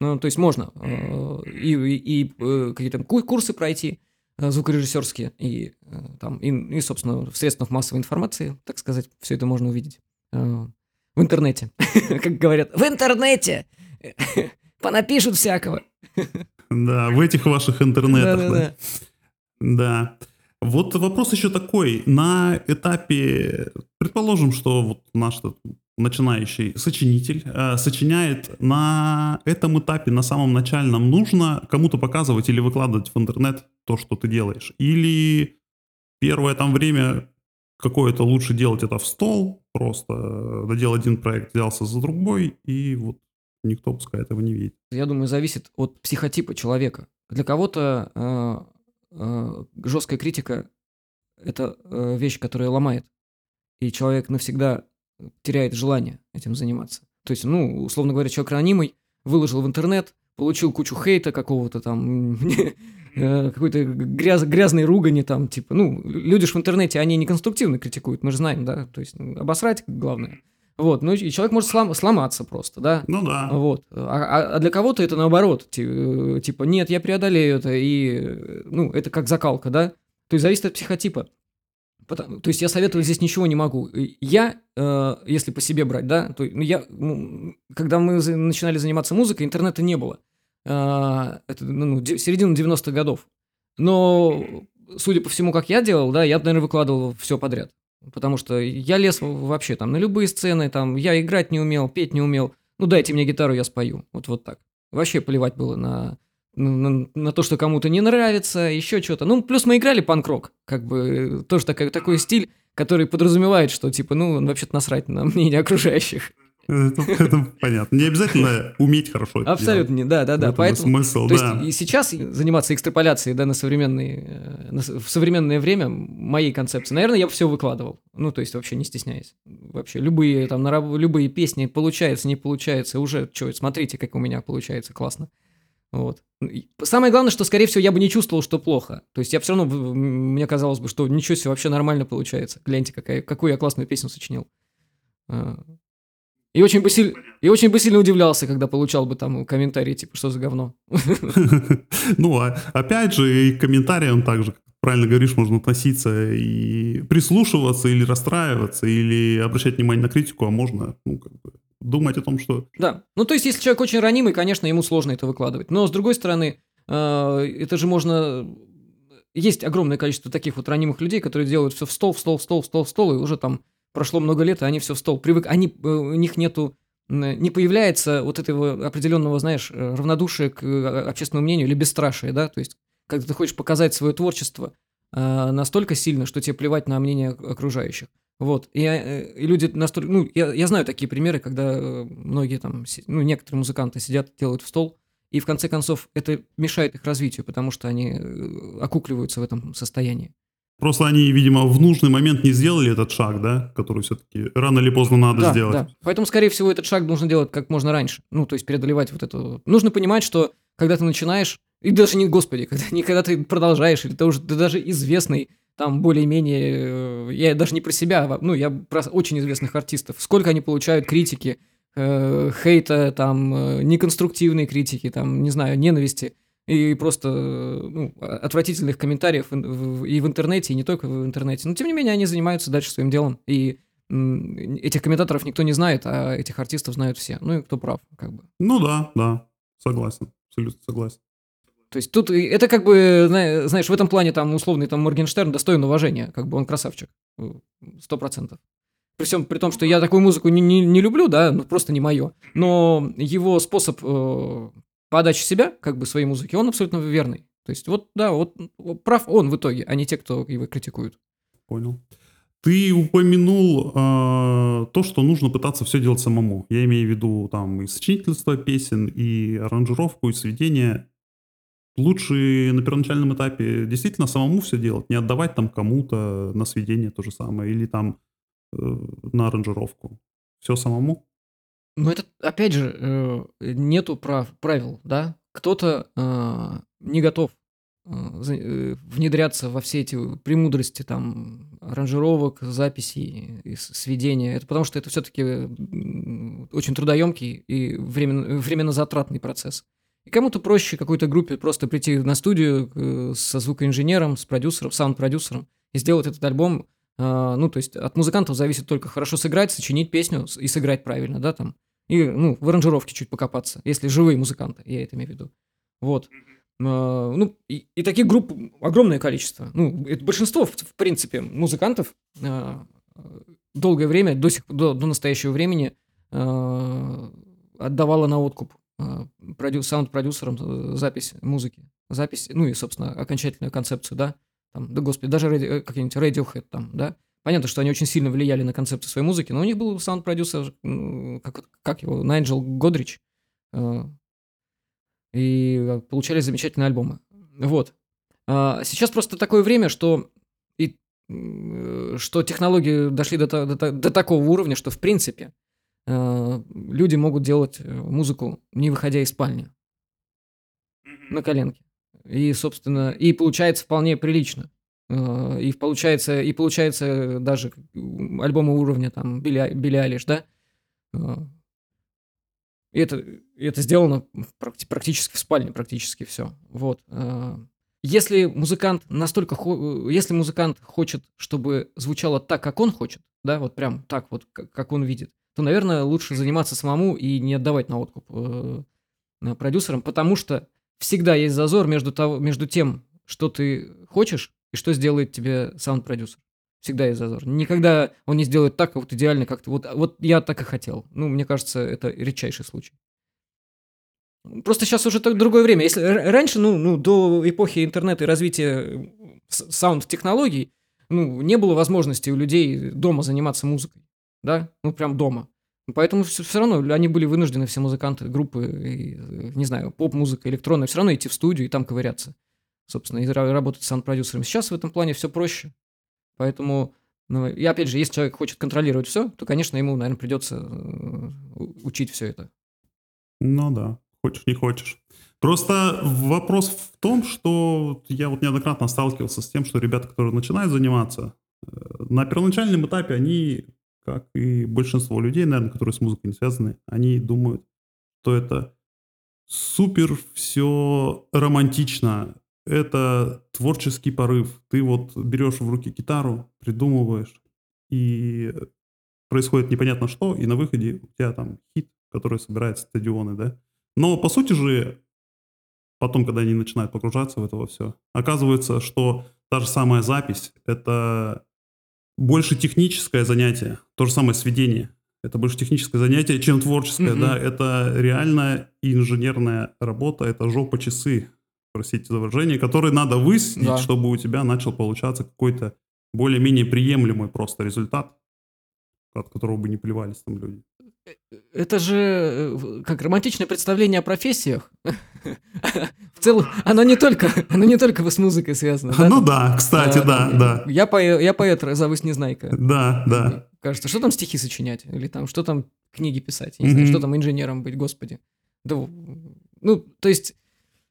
Ну, то есть можно э, и, и- и, э, какие-то ку- курсы пройти э, звукорежиссерские, и э, там, и, и, собственно, в средствах массовой информации, так сказать, все это можно увидеть э, в интернете. Как говорят, в интернете! Понапишут всякого. Да, в этих ваших интернетах. да. Да-да-да. Да. Вот вопрос еще такой. На этапе, предположим, что вот наш начинающий сочинитель э, сочиняет на этом этапе, на самом начальном, нужно кому-то показывать или выкладывать в интернет то, что ты делаешь? Или первое там время какое-то лучше делать это в стол, просто э, доделал один проект, взялся за другой, и вот никто пускай этого не видит. Я думаю, зависит от психотипа человека. Для кого-то э, жесткая критика – это э, вещь, которая ломает, и человек навсегда теряет желание этим заниматься. То есть, ну, условно говоря, человек ранимый выложил в интернет, получил кучу хейта какого-то там, э, какой-то гряз, грязной ругани там, типа, ну, люди ж в интернете, они не конструктивно критикуют, мы же знаем, да, то есть ну, обосрать главное. Вот, ну и человек может слом- сломаться просто, да, Ну да. вот. А, а- а для кого-то это наоборот. э, Типа, нет, я преодолею это. И, э, ну, это как закалка, да? То есть зависит от психотипа. Потом- то есть я советовать здесь ничего не могу. Я, э, если по себе брать, да, то ну, я, ну, когда мы начинали заниматься музыкой, интернета не было. А, это, ну, ну, середина 90-х годов. Но, судя по всему, как я делал, да, я, наверное, выкладывал все подряд. Потому что я лез вообще там на любые сцены, там, я играть не умел, петь не умел. Ну, дайте мне гитару, я спою. Вот, вот так. Вообще плевать было на, на, на то, что кому-то не нравится, еще что-то. Ну, плюс мы играли панк-рок. Как бы тоже такой, такой стиль, который подразумевает, что, типа, ну, вообще-то насрать на мнение окружающих. Это, это понятно. Не обязательно уметь хорошо это Абсолютно не, да, да, делать. да. Поэтому смысл, то да. есть и сейчас заниматься экстраполяцией, да, на современные, э, на в современное время моей концепции, наверное, я бы все выкладывал. Ну, то есть вообще не стесняясь. Вообще любые там на любые песни получается, не получается, уже что, смотрите, как у меня получается, классно. Вот. Самое главное, что, скорее всего, я бы не чувствовал, что плохо. То есть я все равно, мне казалось бы, что ничего себе, вообще нормально получается. Гляньте, какая, какую я классную песню сочинил. И очень, бы силь- и очень бы сильно удивлялся, когда получал бы там комментарии, типа, что за говно. Ну, а опять же, и к комментариям также, как правильно говоришь, можно относиться и прислушиваться, или расстраиваться, или обращать внимание на критику, а можно, ну, как бы, думать о том, что Да. Ну, то есть, если человек очень ранимый, конечно, ему сложно это выкладывать. Но, с другой стороны, э, это же можно... Есть огромное количество таких вот ранимых людей, которые делают все в стол, в стол, в стол, в стол, в стол, и уже там прошло много лет, и они все в стол. Привык... Они, э, у них нету... Не появляется вот этого определенного, знаешь, э, равнодушия к э, общественному мнению или бесстрашия, да? То есть, когда ты хочешь показать свое творчество э, настолько сильно, что тебе плевать на мнение окружающих. Вот. И, и люди настолько... Ну, я, я знаю такие примеры, когда многие там, ну, некоторые музыканты сидят, делают в стол, и в конце концов это мешает их развитию, потому что они окукливаются в этом состоянии. Просто они, видимо, в нужный момент не сделали этот шаг, да, который все-таки рано или поздно надо да, сделать. да. Поэтому, скорее всего, этот шаг нужно делать как можно раньше. Ну, то есть преодолевать вот это. Нужно понимать, что когда ты начинаешь, и даже не, господи, когда, не когда ты продолжаешь, или ты уже ты даже известный, там более-менее, э, я даже не про себя, а ну, я про очень известных артистов. Сколько они получают критики, э, хейта, там, э, неконструктивной критики, там, не знаю, ненависти и просто э, ну, отвратительных комментариев и в интернете, и не только в интернете. Но, тем не менее, они занимаются дальше своим делом. И этих комментаторов никто не знает, а этих артистов знают все. Ну и кто прав, как бы. Ну да, да, согласен, абсолютно согласен. То есть тут и- это как бы, зна- знаешь, в этом плане там условный там Моргенштерн достоин уважения, как бы он красавчик, э, сто процентов. При всем при том, что я такую музыку не, не, не люблю, да, ну просто не мое. Но его способ э, подачи себя, как бы своей музыки, он абсолютно верный. То есть вот, да, вот прав он в итоге, а не те, кто его критикуют. Понял. Ты упомянул э, то, что нужно пытаться все делать самому. Я имею в виду там и сочинительство песен, и аранжировку, и сведение. Лучше на первоначальном этапе действительно самому все делать, не отдавать там кому-то на сведение то же самое, или там э, на аранжировку. Все самому? Но это, опять же, э, нету прав, правил, да? Кто-то э, не готов э, за- э, внедряться во все эти премудрости там аранжировок, записей и сведения. Это потому что это все-таки очень трудоемкий и временно, временно затратный процесс. И кому-то проще какой-то группе просто прийти на студию э, со звукоинженером, с продюсером, саунд-продюсером и сделать этот альбом. А, ну, то есть от музыкантов зависит только хорошо сыграть, сочинить песню и сыграть правильно, да, там. И, ну, в аранжировке чуть покопаться, если живые музыканты, я это имею в виду. Вот. А, ну, и, и таких групп огромное количество. Ну, это большинство, в, принципе, музыкантов а, долгое время, до, сих, до, до настоящего времени а, отдавало на откуп а, продю- саунд-продюсерам э, запись музыки. Запись, ну и, собственно, окончательную концепцию, да. Там, да, господи, даже ради- э, какие-нибудь Radiohead там, да. Понятно, что они очень сильно влияли на концепцию своей музыки, но у них был саунд-продюсер, как, как его, Найджел Годрич, э, и э, получались замечательные альбомы. Вот. А сейчас просто такое время, что и что технологии дошли до, до до такого уровня, что в принципе люди могут делать музыку, не выходя из спальни, на коленке. И, собственно, и получается вполне прилично. Э, И получается, и получается даже альбомы уровня там Билли, Билли Айлиш, да? Э, И это, и это сделано практи- практически в спальне, практически все. Вот. Э, Если музыкант настолько, если музыкант хочет, чтобы звучало так, как он хочет, да, вот прям так вот, как, он видит, то, наверное, лучше заниматься самому и не отдавать на откуп продюсерам, потому что всегда есть зазор между, того, между тем, что ты хочешь, и что сделает тебе саунд-продюсер. Всегда есть зазор. Никогда он не сделает так, вот идеально, как ты. Вот, вот я так и хотел. Ну, мне кажется, это редчайший случай. Просто сейчас уже так другое время. Если раньше, ну, ну, до эпохи интернета и развития саунд-технологий, ну, не было возможности у людей дома заниматься музыкой, да, ну, прям дома. Поэтому все, равно они были вынуждены, все музыканты, группы, и, не знаю, поп-музыка, электронная, все равно идти в студию и там ковыряться, собственно, и ра- работать с саунд-продюсером. Сейчас в этом плане все проще. Поэтому, ну, и опять же, если человек хочет контролировать все, то, конечно, ему, наверное, придется э, учить все это. Ну да, хочешь не хочешь. Просто вопрос в том, что я вот неоднократно сталкивался с тем, что ребята, которые начинают заниматься, э, на первоначальном этапе они, как и большинство людей, наверное, которые с музыкой не связаны, они думают, что это супер все романтично, это творческий порыв. Ты вот берешь в руки гитару, придумываешь, и происходит непонятно что, и на выходе у тебя там хит, который собирает стадионы, да. Но по сути же, потом, когда они начинают погружаться в это все, оказывается, что та же самая запись — это больше техническое занятие, то же самое сведение. Это больше техническое занятие, чем творческое, Мгм. да. Это реально инженерная работа, это жопа часы, простите за выражение, которые надо высидеть, Да. чтобы у тебя начал получаться какой-то более-менее приемлемый просто результат, от которого бы не плевались там люди. Это же э, как романтичное представление о профессиях. В целом, оно не только, оно не только с музыкой связано. ну да, кстати, э, да, да. Я, поэ- я поэт, зовусь Незнайка. Да, да. Кажется, что там стихи сочинять? Или там, что там книги писать? Не знаю, что там инженером быть, господи. Да, ну, то есть,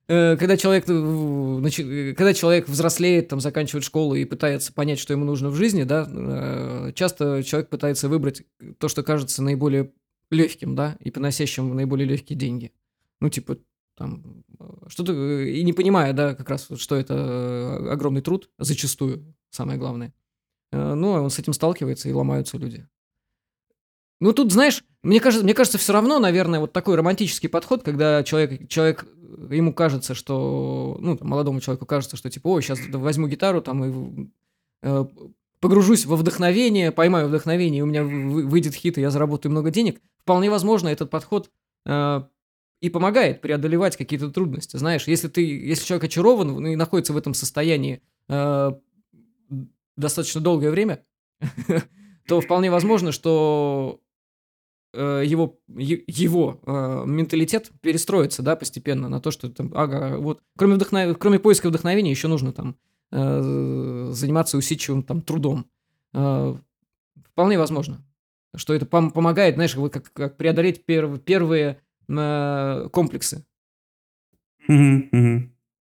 э, когда человек, э, э, когда человек взрослеет, там, заканчивает школу и пытается понять, что ему нужно в жизни, да, э, часто человек пытается выбрать то, что кажется наиболее легким, да, и приносящим наиболее легкие деньги. Ну, типа, там, э, что-то, э, и не понимая, да, как раз, что это э, огромный труд, зачастую, самое главное. Ну, а он с этим сталкивается, и ломаются люди. Ну, тут, знаешь, мне кажется, мне кажется, все равно, наверное, вот такой романтический подход, когда человек, человек, ему кажется, что, ну, молодому человеку кажется, что, типа, ой, сейчас возьму гитару, там, и погружусь во вдохновение, поймаю вдохновение, и у меня вы- выйдет хит, и я заработаю много денег. Вполне возможно, этот подход э, и помогает преодолевать какие-то трудности. Знаешь, если ты, если человек очарован ну, и находится в этом состоянии э, достаточно долгое время, то вполне возможно, что э, его, его э, менталитет перестроится, да, постепенно на то, что там, ага, вот, кроме, вдохнов... кроме поиска вдохновения еще нужно там заниматься усидчивым там трудом. Э, вполне возможно, что это пом- помогает, знаешь, вот как, как преодолеть перв- первые э, комплексы.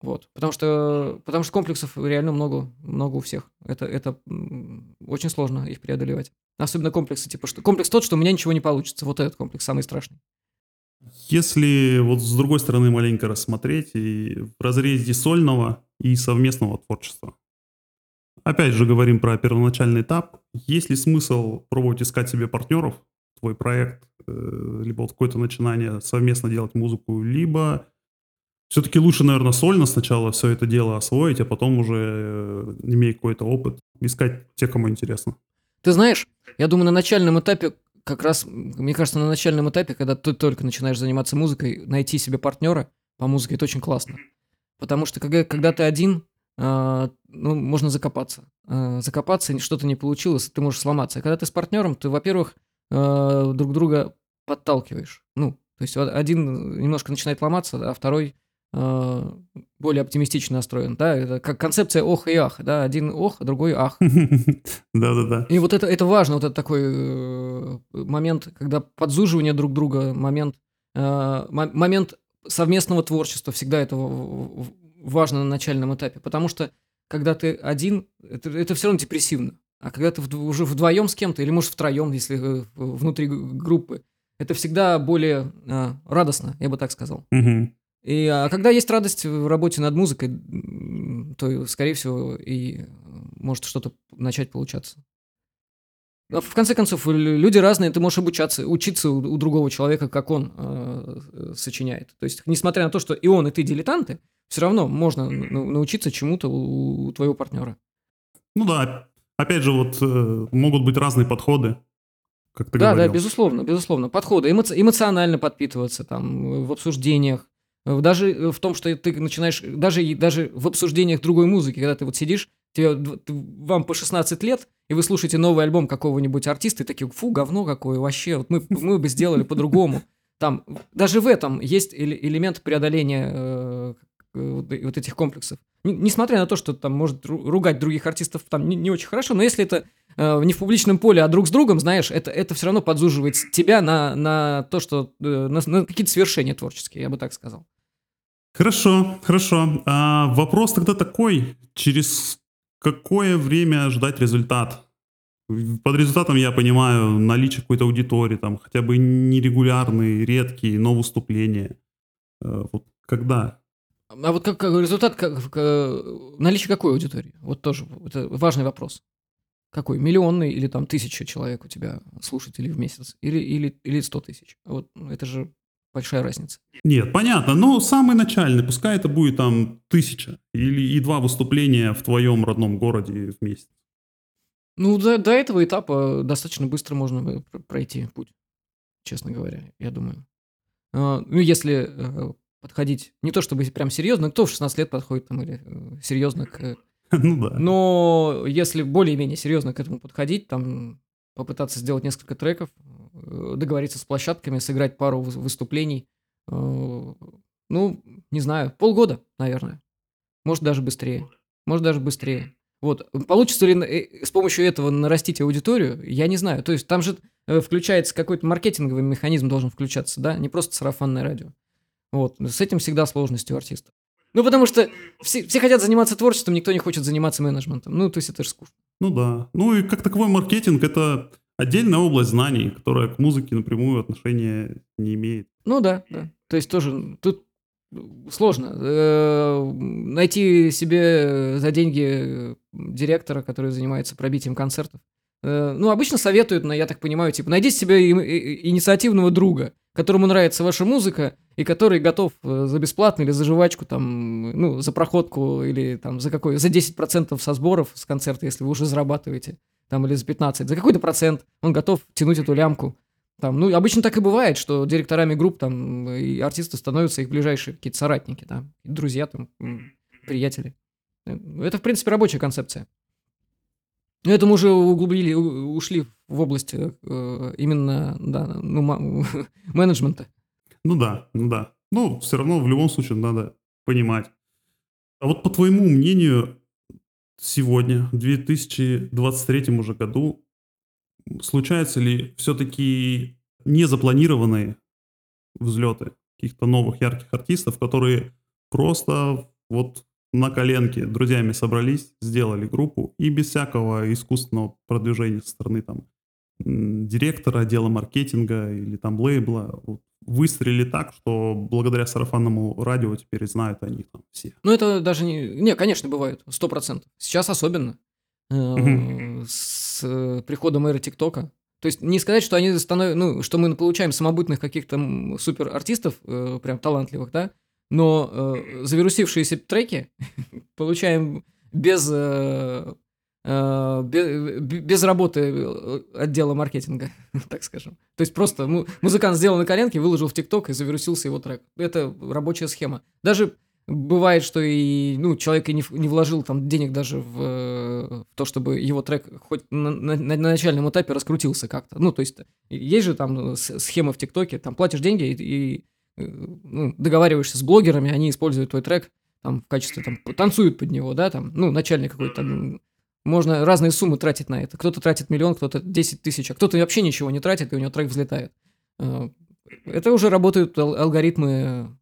Вот. Потому что, потому что комплексов реально много, много у всех. Это, это очень сложно их преодолевать. Особенно комплексы, типа, что комплекс тот, что у меня ничего не получится. Вот этот комплекс самый страшный. Если вот с другой стороны маленько рассмотреть и в разрезе сольного и совместного творчества. Опять же говорим про первоначальный этап. Есть ли смысл пробовать искать себе партнеров, твой проект, э, либо вот какое-то начинание совместно делать музыку, либо все-таки лучше, наверное, сольно сначала все это дело освоить, а потом уже, э, имея какой-то опыт, искать те, кому интересно. Ты знаешь, я думаю, на начальном этапе, как раз, мне кажется, на начальном этапе, когда ты только начинаешь заниматься музыкой, найти себе партнера по музыке, это очень классно. Потому что когда, когда ты один, а, ну, можно закопаться. А, закопаться, что-то не получилось, ты можешь сломаться. А когда ты с партнером, ты, во-первых, а, друг друга подталкиваешь. Ну, то есть один немножко начинает ломаться, а второй более оптимистично настроен. Да, это как концепция ох и ах. Да, один ох, а другой ах. Да-да-да. И вот это, это важно, вот этот такой э, момент, когда подзуживание друг друга, момент, э, мо- момент совместного творчества, всегда это важно на начальном этапе, потому что когда ты один, это, это все равно депрессивно. А когда ты уже вдвоем с кем-то, или может втроем, если э, внутри группы, это всегда более э, радостно, я бы так сказал. Мгм. И а когда есть радость в работе над музыкой, то, скорее всего, и э, может что-то начать получаться. А В конце концов, лю- люди разные, ты можешь обучаться, учиться у, у другого человека, как он э, э, сочиняет. То есть, несмотря на то, что и он, и ты дилетанты, все равно можно научиться чему-то у, у твоего партнера. Ну да, опять же, вот э, могут быть разные подходы, как ты Да, говорил. да, безусловно, безусловно. Подходы, эмо- эмоционально подпитываться там э, в обсуждениях, даже э, в том, что ты начинаешь, даже, даже в обсуждениях другой музыки, когда ты вот сидишь, тебе, вам по 16 лет, и вы слушаете новый альбом какого-нибудь артиста, и такие, фу, говно какое вообще, вот мы, мы бы сделали по-другому. Там, даже в этом есть эле- элемент преодоления э, вот вот этих комплексов. Несмотря на то, что там может ру- ругать других артистов там не, не очень хорошо, но если это э, не в публичном поле, а друг с другом, знаешь, это, это все равно подзуживает тебя на, на то, что э, на, на какие-то свершения творческие, я бы так сказал. Хорошо, хорошо. А вопрос тогда такой, через какое время ждать результат? Под результатом я понимаю наличие какой-то аудитории, там хотя бы нерегулярные, редкие, но выступления. Э, Вот когда? А вот как, как результат, как, как- наличие какой аудитории? Вот тоже это важный вопрос. Какой? Миллионный или там тысяча человек у тебя слушателей в месяц? Или, или, или 100 тысяч? Вот ну, это же большая разница. Нет, понятно, но самый начальный, пускай это будет там тысяча или и два выступления в твоем родном городе в месяц. Ну, до, до этого этапа достаточно быстро можно э, пр- пройти путь, честно говоря, я думаю. А, Ну, если э, подходить, не то чтобы прям серьезно, кто в 16 лет подходит там или э, серьезно к... Ну да. Но если более-менее серьезно к этому подходить, там попытаться сделать несколько треков, договориться с площадками, сыграть пару выс- выступлений, э, ну, не знаю, полгода, наверное. Может, даже быстрее. Может, даже быстрее. Вот. Получится ли э, с помощью этого нарастить аудиторию, я не знаю. То есть там же э, включается какой-то маркетинговый механизм должен включаться, да, не просто сарафанное радио. Вот. С этим всегда сложности у артиста. Ну, потому что все, все хотят заниматься творчеством, никто не хочет заниматься менеджментом. Ну, то есть это же скучно. Ну да. Ну и как таковой маркетинг это отдельная область знаний, которая к музыке напрямую отношения не имеет. Ну да, да. То есть тоже тут сложно э, найти себе за деньги директора, который занимается пробитием концертов. Э, Ну, обычно советуют, но я так понимаю, типа, найди себе и- инициативного друга, которому нравится ваша музыка, и который готов э, за бесплатно или за жвачку, там, ну, за проходку, или там за какой, за 10% со сборов с концерта, если вы уже зарабатываете, там, или за 15, за какой-то процент он готов тянуть эту лямку. Там, ну, обычно так и бывает, что директорами групп там и артисты становятся их ближайшие какие-то соратники, да, друзья, там, приятели. Э, Это, в принципе, рабочая концепция. Но это мы уже углубили, ушли в область э, именно, да, ну, менеджмента. Ну да, ну да. Ну, все равно в любом случае надо понимать. А вот по твоему мнению, сегодня, в 2023 уже году, случаются ли все-таки незапланированные взлеты каких-то новых ярких артистов, которые просто Вот на коленке друзьями собрались, сделали группу и без всякого искусственного продвижения со стороны там директора отдела маркетинга или там лейбла вот, выстрелили так, что благодаря сарафанному радио теперь знают они там все. Ну, это даже не... Не, конечно, бывает, сто процентов. Сейчас особенно. э. С э, приходом эры ТикТока. То есть не сказать, что они становятся, ну, что мы получаем самобытных каких-то супер артистов, э, прям талантливых, да, но э, завирусившиеся треки получаем без, э, э, бе- бе- без работы э, отдела маркетинга, так скажем. То есть просто му- музыкант сделал на коленке, выложил в ТикТок и завирусился его трек. Это рабочая схема. Даже бывает, что и ну, человек и не, не вложил там денег даже в, э, в то, чтобы его трек хоть на, на- на начальном этапе раскрутился как-то. Ну, то есть есть же там схема в ТикТоке, там платишь деньги и, и, ну, договариваешься с блогерами, они используют твой трек там в качестве, там, танцуют под него, да, там, ну, начальный какой-то там, можно разные суммы тратить на это. Кто-то тратит миллион, кто-то 10 тысяч, а кто-то вообще ничего не тратит, и у него трек взлетает. Э, Это уже работают ал- алгоритмы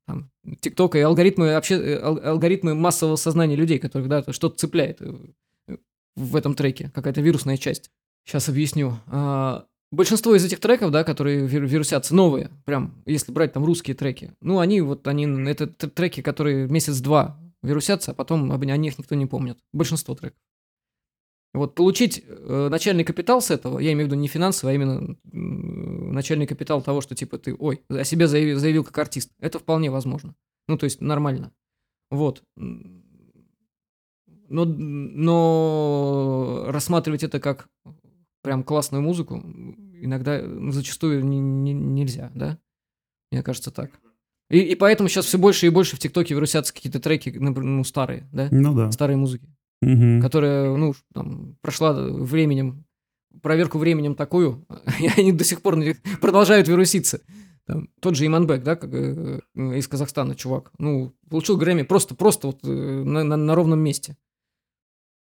ТикТока и алгоритмы, вообще, э, ал- алгоритмы массового сознания людей, которых да, что-то цепляет э, в этом треке, какая-то вирусная часть. Сейчас объясню. А, Большинство из этих треков, да, которые вир- вирусятся, новые, прям, если брать там русские треки, ну, они вот, они, это треки, которые месяц-два вирусятся, а потом об- о них никто не помнит. Большинство треков. Вот получить э, начальный капитал с этого, я имею в виду не финансовый, а именно м, начальный капитал того, что типа ты, ой, о себе заявил, заявил как артист, это вполне возможно. Ну, то есть нормально. Вот. Но, но рассматривать это как прям классную музыку иногда, зачастую не- не- нельзя, да? Мне кажется так. И, и поэтому сейчас все больше и больше в ТикТоке вирусятся какие-то треки, например, ну, старые, да? Ну да. Старые музыки Мгм. которая, ну, там, прошла временем, проверку временем такую, и они до сих пор продолжают вируситься. Там, тот же Иманбек, да, как, э, из Казахстана чувак, ну, получил Грэмми просто, просто вот э, на, на- на ровном месте.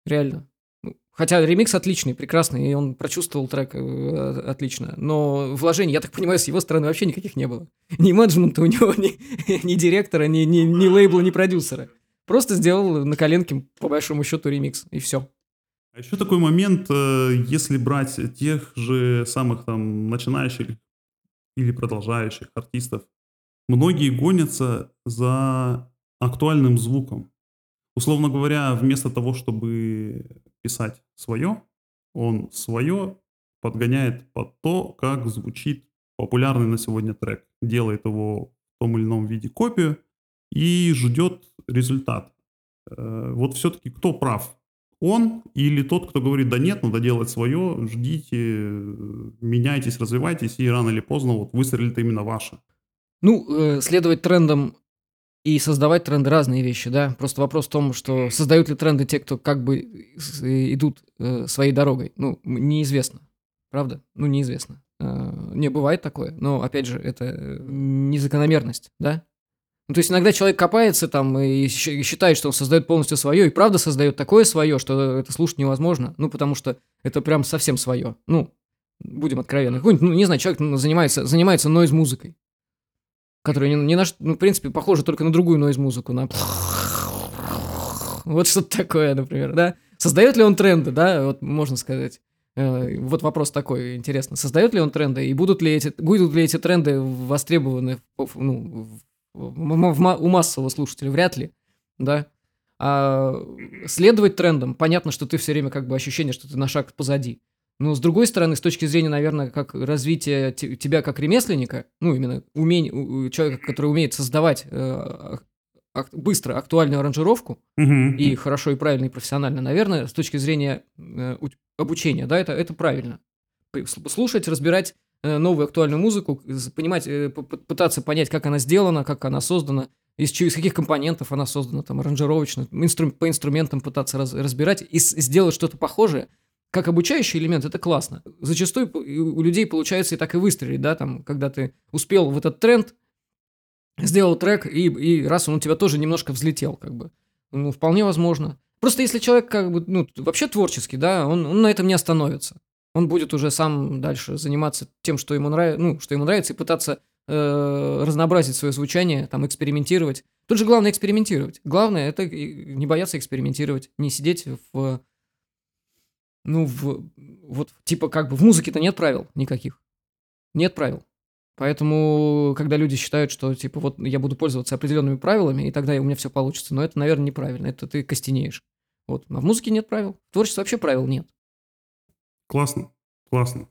Реально. Ну, Хотя ремикс отличный, прекрасный, и он прочувствовал трек э, отлично. Но вложений, я так понимаю, с его стороны вообще никаких не было. Ни менеджмента у него, ни, ни директора, ни, ни, ни лейбла, ни продюсера. Просто сделал на коленке, по большому счету, ремикс, и все. А еще такой момент, э, если брать тех же самых там начинающих или продолжающих артистов, многие гонятся за актуальным звуком. Условно говоря, вместо того, чтобы писать свое, он свое подгоняет под то, как звучит популярный на сегодня трек. Делает его в том или ином виде копию и ждет результат. Э, Вот все-таки кто прав? Он или тот, кто говорит, да нет, надо делать свое, ждите, э, меняйтесь, развивайтесь, и рано или поздно вот выстрелит именно ваше. Ну, э, следовать трендам и создавать тренды разные вещи, да. Просто вопрос в том, что создают ли тренды те, кто как бы идут своей дорогой. Ну, неизвестно. Правда? Ну, неизвестно. Не, бывает такое, но, опять же, это незакономерность, да? Ну, то есть иногда человек копается там и считает, что он создает полностью свое, и правда создает такое свое, что это слушать невозможно. Ну, потому что это прям совсем свое. Ну, будем откровенны. Какой-нибудь, ну, не знаю, человек ну, занимается, занимается нойз-музыкой которая не, не на ну, в принципе, похожа только на другую нойз-музыку, на вот что-то такое, например, да? Создает ли он тренды, да, вот можно сказать. Э, Вот вопрос такой, интересно. Создает ли он тренды, и будут ли эти, будут ли эти тренды востребованы ну, у массового слушателя? Вряд ли, да? А следовать трендам, понятно, что ты все время как бы ощущение, что ты на шаг позади. Но с другой стороны, с точки зрения, наверное, как развития те- тебя как ремесленника, ну, именно умень, человека, который умеет создавать э, ак- быстро актуальную аранжировку, и хорошо, и правильно, и профессионально, наверное, с точки зрения э, обучения, да, это, это правильно. Слушать, разбирать новую актуальную музыку, понимать, э, пытаться понять, как она сделана, как она создана, из, из каких компонентов она создана, там, аранжировочно, инстру- по инструментам пытаться раз- разбирать и сделать что-то похожее, как обучающий элемент, это классно. Зачастую у людей получается и так и выстрелить, да, там, когда ты успел в этот тренд, сделал трек, и, и раз он у тебя тоже немножко взлетел, как бы. Ну, вполне возможно. Просто если человек как бы, ну, вообще творческий, да, он, он на этом не остановится. Он будет уже сам дальше заниматься тем, что ему, нрав... ну, что ему нравится, и пытаться э, разнообразить свое звучание, там, экспериментировать. Тут же главное экспериментировать. Главное это не бояться экспериментировать, не сидеть в... Ну, в... Вот, типа, как бы в музыке-то нет правил никаких. Нет правил. Поэтому, когда люди считают, что, типа, вот я буду пользоваться определенными правилами, и тогда у меня все получится, но это, наверное, неправильно. Это ты костенеешь. Вот. А в музыке нет правил. В творчестве вообще правил нет. Классно, классно.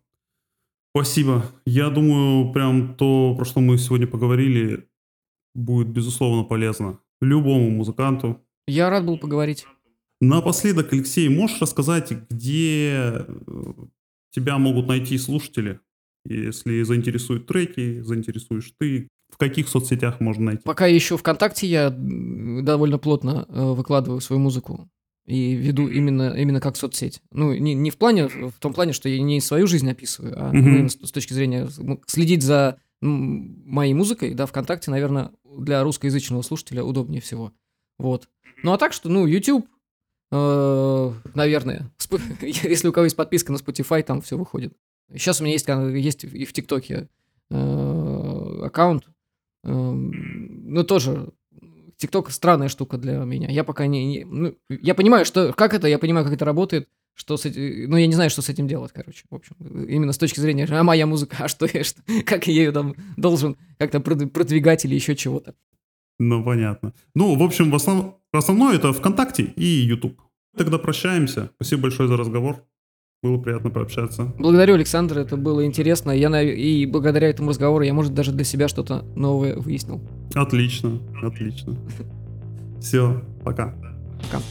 Спасибо. Я думаю, прям то, про что мы сегодня поговорили, будет безусловно полезно любому музыканту. Я рад был поговорить. Напоследок, Алексей, можешь рассказать, где э, тебя могут найти слушатели? Если заинтересуют треки, заинтересуешь ты, в каких соцсетях можно найти? Пока еще ВКонтакте я довольно плотно э, выкладываю свою музыку и веду именно, именно как соцсеть. Ну, не, не в плане, в том плане, что я не свою жизнь описываю, а именно с, с точки зрения следить за моей музыкой, да, ВКонтакте, наверное, для русскоязычного слушателя удобнее всего. Вот. Ну, а так что, ну, YouTube, э, наверное, если у кого есть подписка на Spotify, там все выходит. Сейчас у меня есть, есть и в ТикТоке э, аккаунт, Эм, ну, тоже ТикТок странная штука для меня. Я пока не... не- ну, я понимаю, что... Как это, я понимаю, как это работает, что с этим... Ну, я не знаю, что с этим делать, короче. В общем, именно с точки зрения, а моя музыка, а что я... Что, как я ее там должен как-то прод- продвигать или еще чего-то. Ну, понятно. Ну, в общем, в основ- основное это ВКонтакте и YouTube. Тогда прощаемся. Спасибо большое за разговор. Было приятно пообщаться. Благодарю, Александр, это было интересно. Я, на- и благодаря этому разговору я, может, даже для себя что-то новое выяснил. Отлично, отлично. Все, пока. Пока.